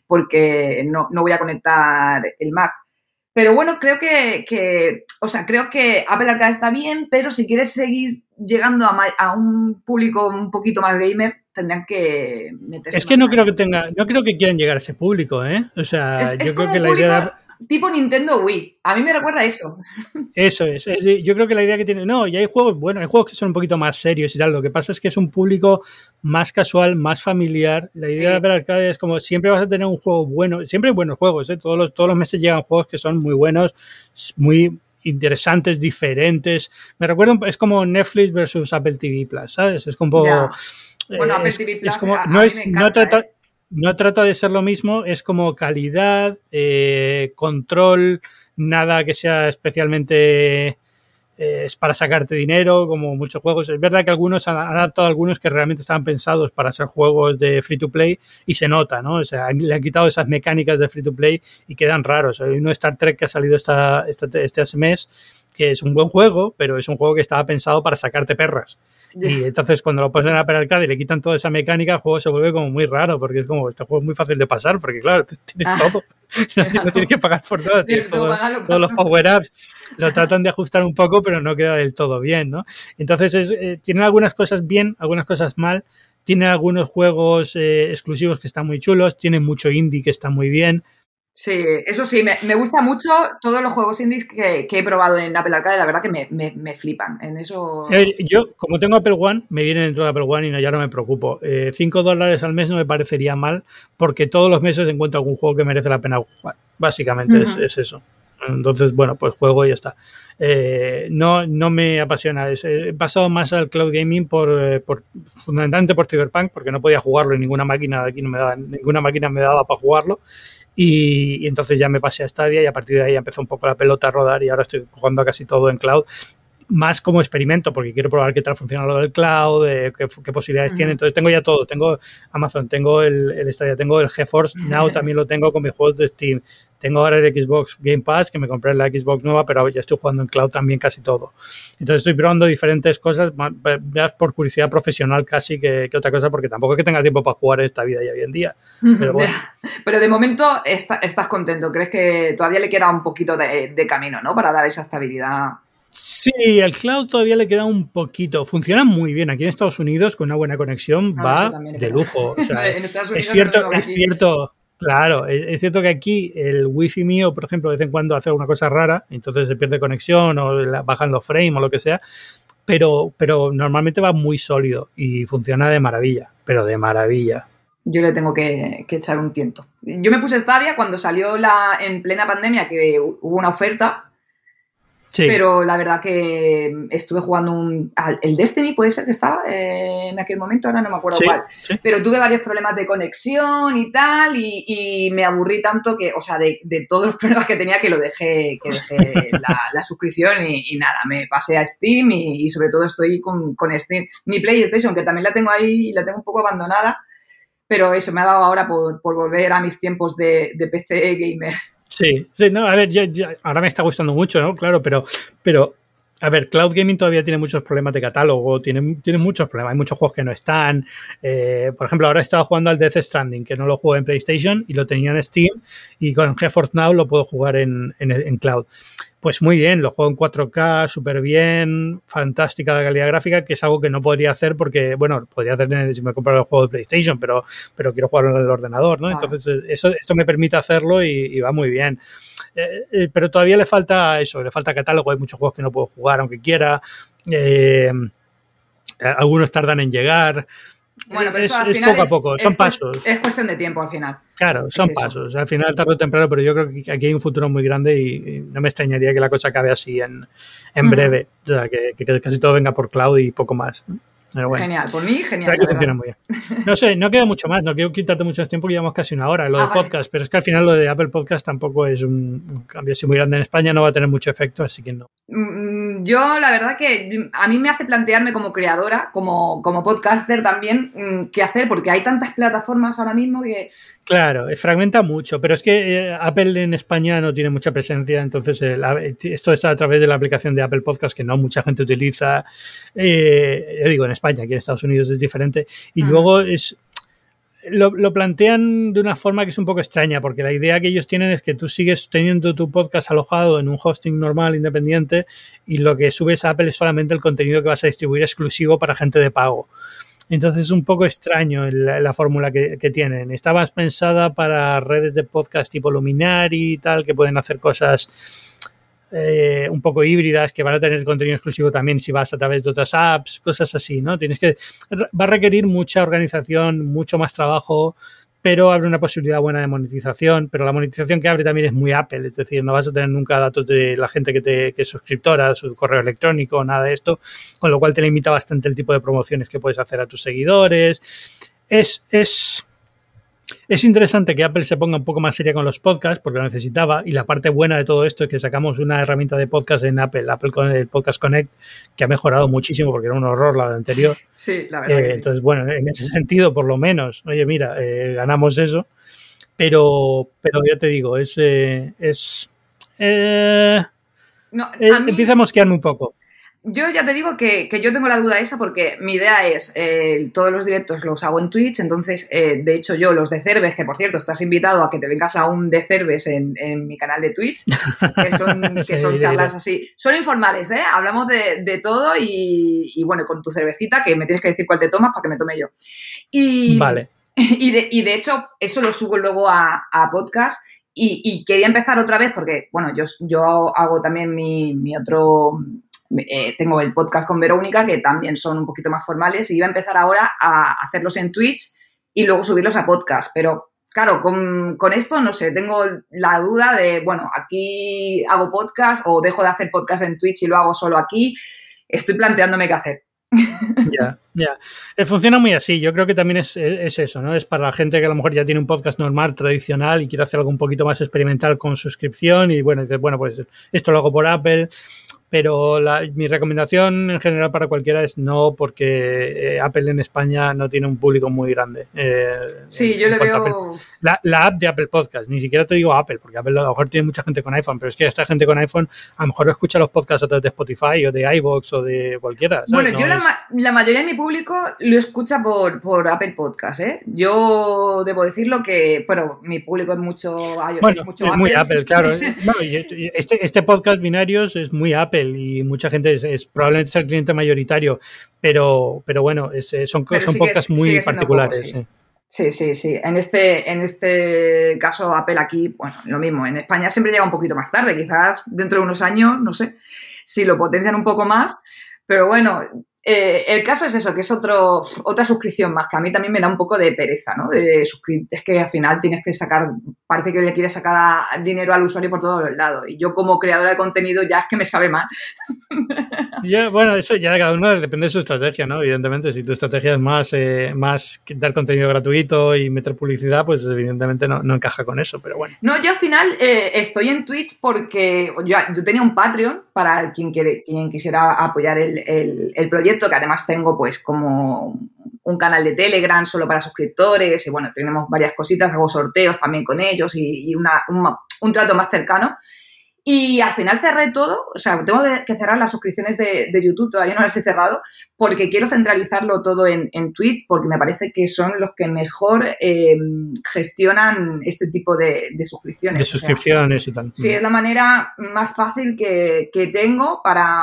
porque no, no voy a conectar el Mac. Pero bueno, creo que, o sea, creo que Apple Arcade está bien, pero si quieres seguir llegando a, un público un poquito más gamer, tendrían que meterse. Es que no creo que tenga, no creo que quieran llegar a ese público, ¿eh? O sea, yo creo que la idea tipo Nintendo Wii. A mí me recuerda eso. Eso es, Yo creo que la idea que tiene. No, y hay juegos, bueno, hay juegos que son un poquito más serios y tal. Lo que pasa es que es un público más casual, más familiar. La idea de Apple Arcade es como siempre vas a tener un juego bueno. Siempre hay buenos juegos, ¿eh? Todos los, todos los meses llegan juegos que son muy buenos, muy interesantes, diferentes. Me recuerdo, es como Netflix versus Apple TV Plus, ¿sabes? Es como. Bueno, Apple TV Plus. no, trata, no trata de ser lo mismo, es como calidad, eh, control, nada que sea especialmente eh, es para sacarte dinero, como muchos juegos. Es verdad que algunos han, adaptado algunos que realmente estaban pensados para ser juegos de free to play y se nota, ¿no? O sea, le han quitado esas mecánicas de free to play y quedan raros. Hay uno Star Trek que ha salido esta, este mes que es un buen juego, pero es un juego que estaba pensado para sacarte perras. Y entonces cuando lo pones en Apple Arcade y le quitan toda esa mecánica, el juego se vuelve como muy raro, porque es como, este juego es muy fácil de pasar, porque claro, tienes ah. todo. no, tienes que pagar por todo, tienes todos los power-ups. Lo tratan de ajustar un poco, pero no queda del todo bien, ¿no? Entonces es, eh, tienen algunas cosas bien, algunas cosas mal. Tiene algunos juegos eh, exclusivos que están muy chulos, tiene mucho indie que está muy bien. Sí, eso sí, me, me gusta mucho todos los juegos indies que, que, he probado en Apple Arcade, la verdad que me, me, flipan. En eso. yo, como tengo Apple One, me viene dentro de Apple One y no, ya no me preocupo. Eh, cinco dólares al mes no me parecería mal, porque todos los meses encuentro algún juego que merece la pena jugar. Básicamente es, es, eso. Entonces, bueno, pues juego y ya está. Eh, no, no me apasiona. He pasado más al cloud gaming por, eh, por, fundamentalmente por Cyberpunk, porque no podía jugarlo en ninguna máquina de aquí, no me daba, ninguna máquina me daba para jugarlo. Y, entonces ya me pasé a Stadia y a partir de ahí empezó un poco la pelota a rodar y ahora estoy jugando casi todo en cloud más como experimento, porque quiero probar qué tal funciona lo del cloud, qué, posibilidades tiene. Entonces tengo ya todo, tengo Amazon, tengo el, el Stadia, tengo el GeForce Now, también lo tengo con mis juegos de Steam. Tengo ahora el Xbox Game Pass, que me compré la Xbox nueva, pero ya estoy jugando en cloud también casi todo. Entonces estoy probando diferentes cosas, más por curiosidad profesional casi que, otra cosa, porque tampoco es que tenga tiempo para jugar esta vida ya hoy en día. Pero, de momento estás contento, ¿crees que todavía le queda un poquito de, de camino, ¿no? Para dar esa estabilidad Sí, al cloud todavía le queda un poquito. Funciona muy bien. Aquí en Estados Unidos, con una buena conexión, ah, va de lujo. es cierto, es cierto. Claro, es, cierto que aquí el wifi mío, por ejemplo, de vez en cuando hace una cosa rara, entonces se pierde conexión o bajan los frames o lo que sea, pero, pero normalmente va muy sólido y funciona de maravilla, pero de maravilla. Yo le tengo que, que echar un tiento. Yo me puse Stadia cuando salió la en plena pandemia que hubo una oferta pero la verdad que estuve jugando un, el Destiny, puede ser que estaba eh, en aquel momento, ahora no me acuerdo cuál. Pero tuve varios problemas de conexión y tal, y, me aburrí tanto que, o sea, de, todos los problemas que tenía, que lo dejé, que dejé la, suscripción y, nada, me pasé a Steam y, sobre todo estoy con, con, Steam. Mi PlayStation, que también la tengo ahí, la tengo un poco abandonada, pero eso me ha dado ahora por, volver a mis tiempos de, de PC gamer. Sí, sí, no, a ver, ya, ahora me está gustando mucho, ¿no? Claro, pero, pero, a ver, Cloud Gaming todavía tiene muchos problemas de catálogo, tiene, tiene muchos problemas, hay muchos juegos que no están. Eh, por ejemplo, ahora he estado jugando al Death Stranding, que no lo juego en PlayStation y lo tenía en Steam, y con GeForce Now lo puedo jugar en, en, en Cloud pues muy bien, lo juego en 4K, súper bien, fantástica la calidad gráfica, que es algo que no podría hacer porque, bueno, podría hacer si me comprara el juego de PlayStation, pero, pero quiero jugarlo en el ordenador, ¿no? Entonces, eh, eso, esto me permite hacerlo y, va muy bien. Eh, eh, pero todavía le falta eso, le falta catálogo, hay muchos juegos que no puedo jugar aunque quiera. algunos tardan en llegar. Bueno, pero es, eso al final poco a poco, son pasos. Es cuestión de tiempo al final. Claro, son pasos. Al final, tarde o temprano, pero yo creo que aquí hay un futuro muy grande y, no me extrañaría que la cosa acabe así en, en breve. O sea, que, que, casi todo venga por cloud y poco más. Genial, por mí genial. funciona muy bien. No sé, no queda mucho más, no quiero quitarte mucho tiempo, que llevamos casi una hora, lo de ah, podcast, pero es que al final lo de Apple Podcast tampoco es un cambio así muy grande en España, no va a tener mucho efecto, así que no. Mm, yo la verdad que a mí me hace plantearme como creadora, como, como podcaster también, mm, qué hacer, porque hay tantas plataformas ahora mismo que... Claro, eh, fragmenta mucho, pero es que eh, Apple en España no tiene mucha presencia, entonces eh, esto está a través de la aplicación de Apple Podcast que no mucha gente utiliza. Eh, digo, en España, aquí en Estados Unidos es diferente. Y luego es lo, lo, plantean de una forma que es un poco extraña, porque la idea que ellos tienen es que tú sigues teniendo tu podcast alojado en un hosting normal, independiente, y lo que subes a Apple es solamente el contenido que vas a distribuir exclusivo para gente de pago. Entonces es un poco extraño la, fórmula que, tienen. Está más pensada para redes de podcast tipo Luminari y tal, que pueden hacer cosas eh, un poco híbridas, que van a tener contenido exclusivo también si vas a través de otras apps, cosas así, ¿no? Tienes que, va a requerir mucha organización, mucho más trabajo, pero abre una posibilidad buena de monetización, pero la monetización que abre también es muy Apple, es decir, no vas a tener nunca datos de la gente que, te, que es suscriptora, su correo electrónico, nada de esto, con lo cual te limita bastante el tipo de promociones que puedes hacer a tus seguidores. Es, es, es interesante que Apple se ponga un poco más seria con los podcasts, porque lo necesitaba, y la parte buena de todo esto es que sacamos una herramienta de podcast en Apple, Apple con el Podcast Connect, que ha mejorado muchísimo porque era un horror la anterior. Sí, la verdad. Eh, entonces, bueno, en ese sentido, por lo menos, oye, mira, eh, ganamos eso, pero, pero ya te digo, es... Eh, es no, Empieza a mosquearme un poco. Yo ya te digo que, yo tengo la duda esa porque mi idea es, eh, todos los directos los hago en Twitch, entonces, eh, de hecho, yo los de Cerves, que por cierto, estás invitado a que te vengas a un de Cerves en, mi canal de Twitch, que son, charlas así, son informales, ¿eh? Hablamos de, todo y, bueno, con tu cervecita, que me tienes que decir cuál te tomas para que me tome yo. Y, vale. Y de, hecho, eso lo subo luego a, podcast y, quería empezar otra vez porque, bueno, yo, yo hago también mi, mi otro eh, tengo el podcast con Verónica, que también son un poquito más formales, y iba a empezar ahora a hacerlos en Twitch y luego subirlos a podcast. Pero claro, con, esto no sé, tengo la duda de, bueno, aquí hago podcast o dejo de hacer podcast en Twitch y lo hago solo aquí. Estoy planteándome qué hacer. Ya, ya. Eh, funciona muy así. Yo creo que también es, es, eso, ¿no? Es para la gente que a lo mejor ya tiene un podcast normal, tradicional y quiere hacer algo un poquito más experimental con suscripción y bueno, dices, bueno, pues esto lo hago por Apple pero mi recomendación en general para cualquiera es no, porque eh, Apple en España no tiene un público muy grande. Eh, sí, yo le veo. La, app de Apple Podcast, ni siquiera te digo Apple, porque Apple a lo mejor tiene mucha gente con iPhone, pero es que esta gente con iPhone a lo mejor escucha los podcasts a través de Spotify o de iVoox o de cualquiera. Bueno, yo la, mayoría de mi público lo escucha por, por Apple Podcast, ¿eh? Yo debo decirlo que, pero mi público es mucho, es mucho muy Apple, claro. este, este podcast Binarios es muy Apple y mucha gente es, probablemente es el cliente mayoritario, pero, pero bueno, son, son podcasts muy particulares. sí. sí. sí, En este, en este caso, Apple aquí, bueno, lo mismo. En España siempre llega un poquito más tarde, quizás dentro de unos años, no sé, si lo potencian un poco más. Pero bueno, eh, el caso es eso, que es otro, otra suscripción más, que a mí también me da un poco de pereza, ¿no? De es que al final tienes que sacar, parece que le quieres sacar dinero al usuario por todos los lados. Y yo como creadora de contenido ya es que me sabe mal. Ya, bueno, eso ya de cada uno depende de su estrategia, ¿no? Evidentemente, si tu estrategia es más, eh, más dar contenido gratuito y meter publicidad, pues evidentemente no, encaja con eso, pero bueno. No, yo al final eh, estoy en Twitch porque yo, yo, tenía un Patreon para quien, quiere, quien quisiera apoyar el, el proyecto que además tengo pues como un canal de Telegram solo para suscriptores y bueno, tenemos varias cositas, hago sorteos también con ellos y, una, un, trato más cercano. Y al final cerré todo, o sea, tengo que cerrar las suscripciones de, YouTube, todavía no las he cerrado, porque quiero centralizarlo todo en, Twitch, porque me parece que son los que mejor eh, gestionan este tipo de, suscripciones. De suscripciones y tal. Sí, es la manera más fácil que, que tengo para,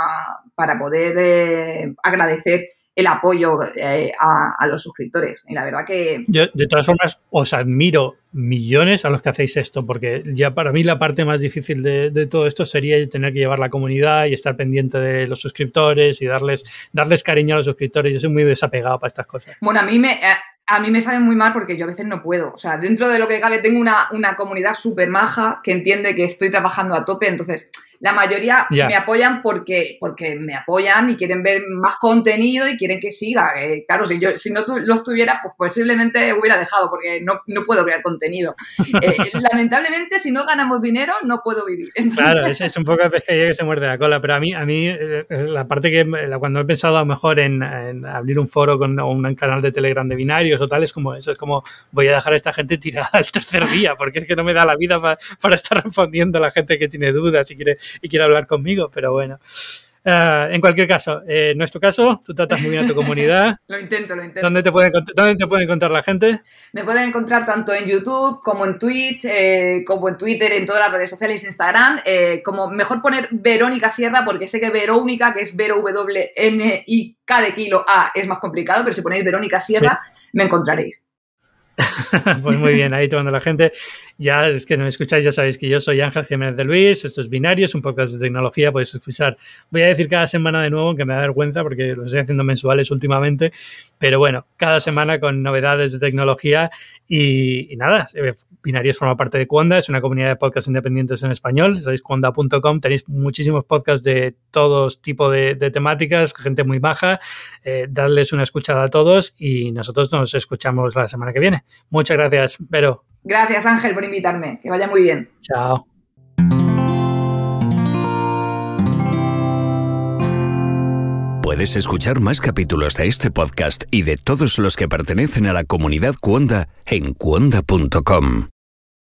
para poder eh, agradecer el apoyo eh, a, los suscriptores. Y la verdad que... Yo, de todas formas, os admiro millones a los que hacéis esto, porque ya para mí la parte más difícil de, todo esto sería tener que llevar la comunidad y estar pendiente de los suscriptores y darles, darles cariño a los suscriptores. Yo soy muy desapegado para estas cosas. Bueno, a mí me... Eh, a mí me sabe muy mal porque yo a veces no puedo. O sea, dentro de lo que cabe tengo una, una comunidad súper maja que entiende que estoy trabajando a tope, entonces la mayoría me apoyan porque, porque me apoyan y quieren ver más contenido y quieren que siga. claro, si yo si no lo estuviera, pues posiblemente hubiera dejado porque no, no puedo crear contenido. Eh, lamentablemente, si no ganamos dinero, no puedo vivir. Claro, es, un poco el que se muerde la cola, pero a mí, a mí eh, la parte que cuando he pensado a lo mejor en, abrir un foro con un canal de Telegram de binarios o tal, es como eso, es como voy a dejar a esta gente tirada al tercer día, porque es que no me da la vida para, para estar respondiendo a la gente que tiene dudas y quiere y quiere hablar conmigo, pero bueno. Ah, en cualquier caso, eh, en nuestro caso, tú tratas muy bien a tu comunidad. lo intento, lo intento. ¿Dónde te, puede, ¿Dónde te encontrar la gente? Me pueden encontrar tanto en YouTube como en Twitch, eh, como en Twitter, en todas las redes sociales, Instagram. Eh, como mejor poner Verónica Sierra, porque sé que Verónica, que es Vero W N I K de kilo A, es más complicado, pero si ponéis Verónica Sierra, me encontraréis. pues muy bien, ahí tomando la gente. Ya es que no me escucháis, ya sabéis que yo soy Ángel Jiménez de Luis, esto es Binario, es un podcast de tecnología, podéis escuchar, voy a decir cada semana de nuevo, que me da vergüenza porque lo estoy haciendo mensuales últimamente, pero bueno, cada semana con novedades de tecnología y, nada, eh, Binarios forma parte de Cuonda, es una comunidad de podcasts independientes en español, sabéis cuonda.com, tenéis muchísimos podcasts de todos tipos de, temáticas, gente muy baja, eh, dadles una escuchada a todos y nosotros nos escuchamos la semana que viene. Muchas gracias, Vero. Gracias Ángel por invitarme, que vaya muy bien. Chao. Puedes escuchar más capítulos de este podcast y de todos los que pertenecen a la comunidad Cuonda en cuonda.com.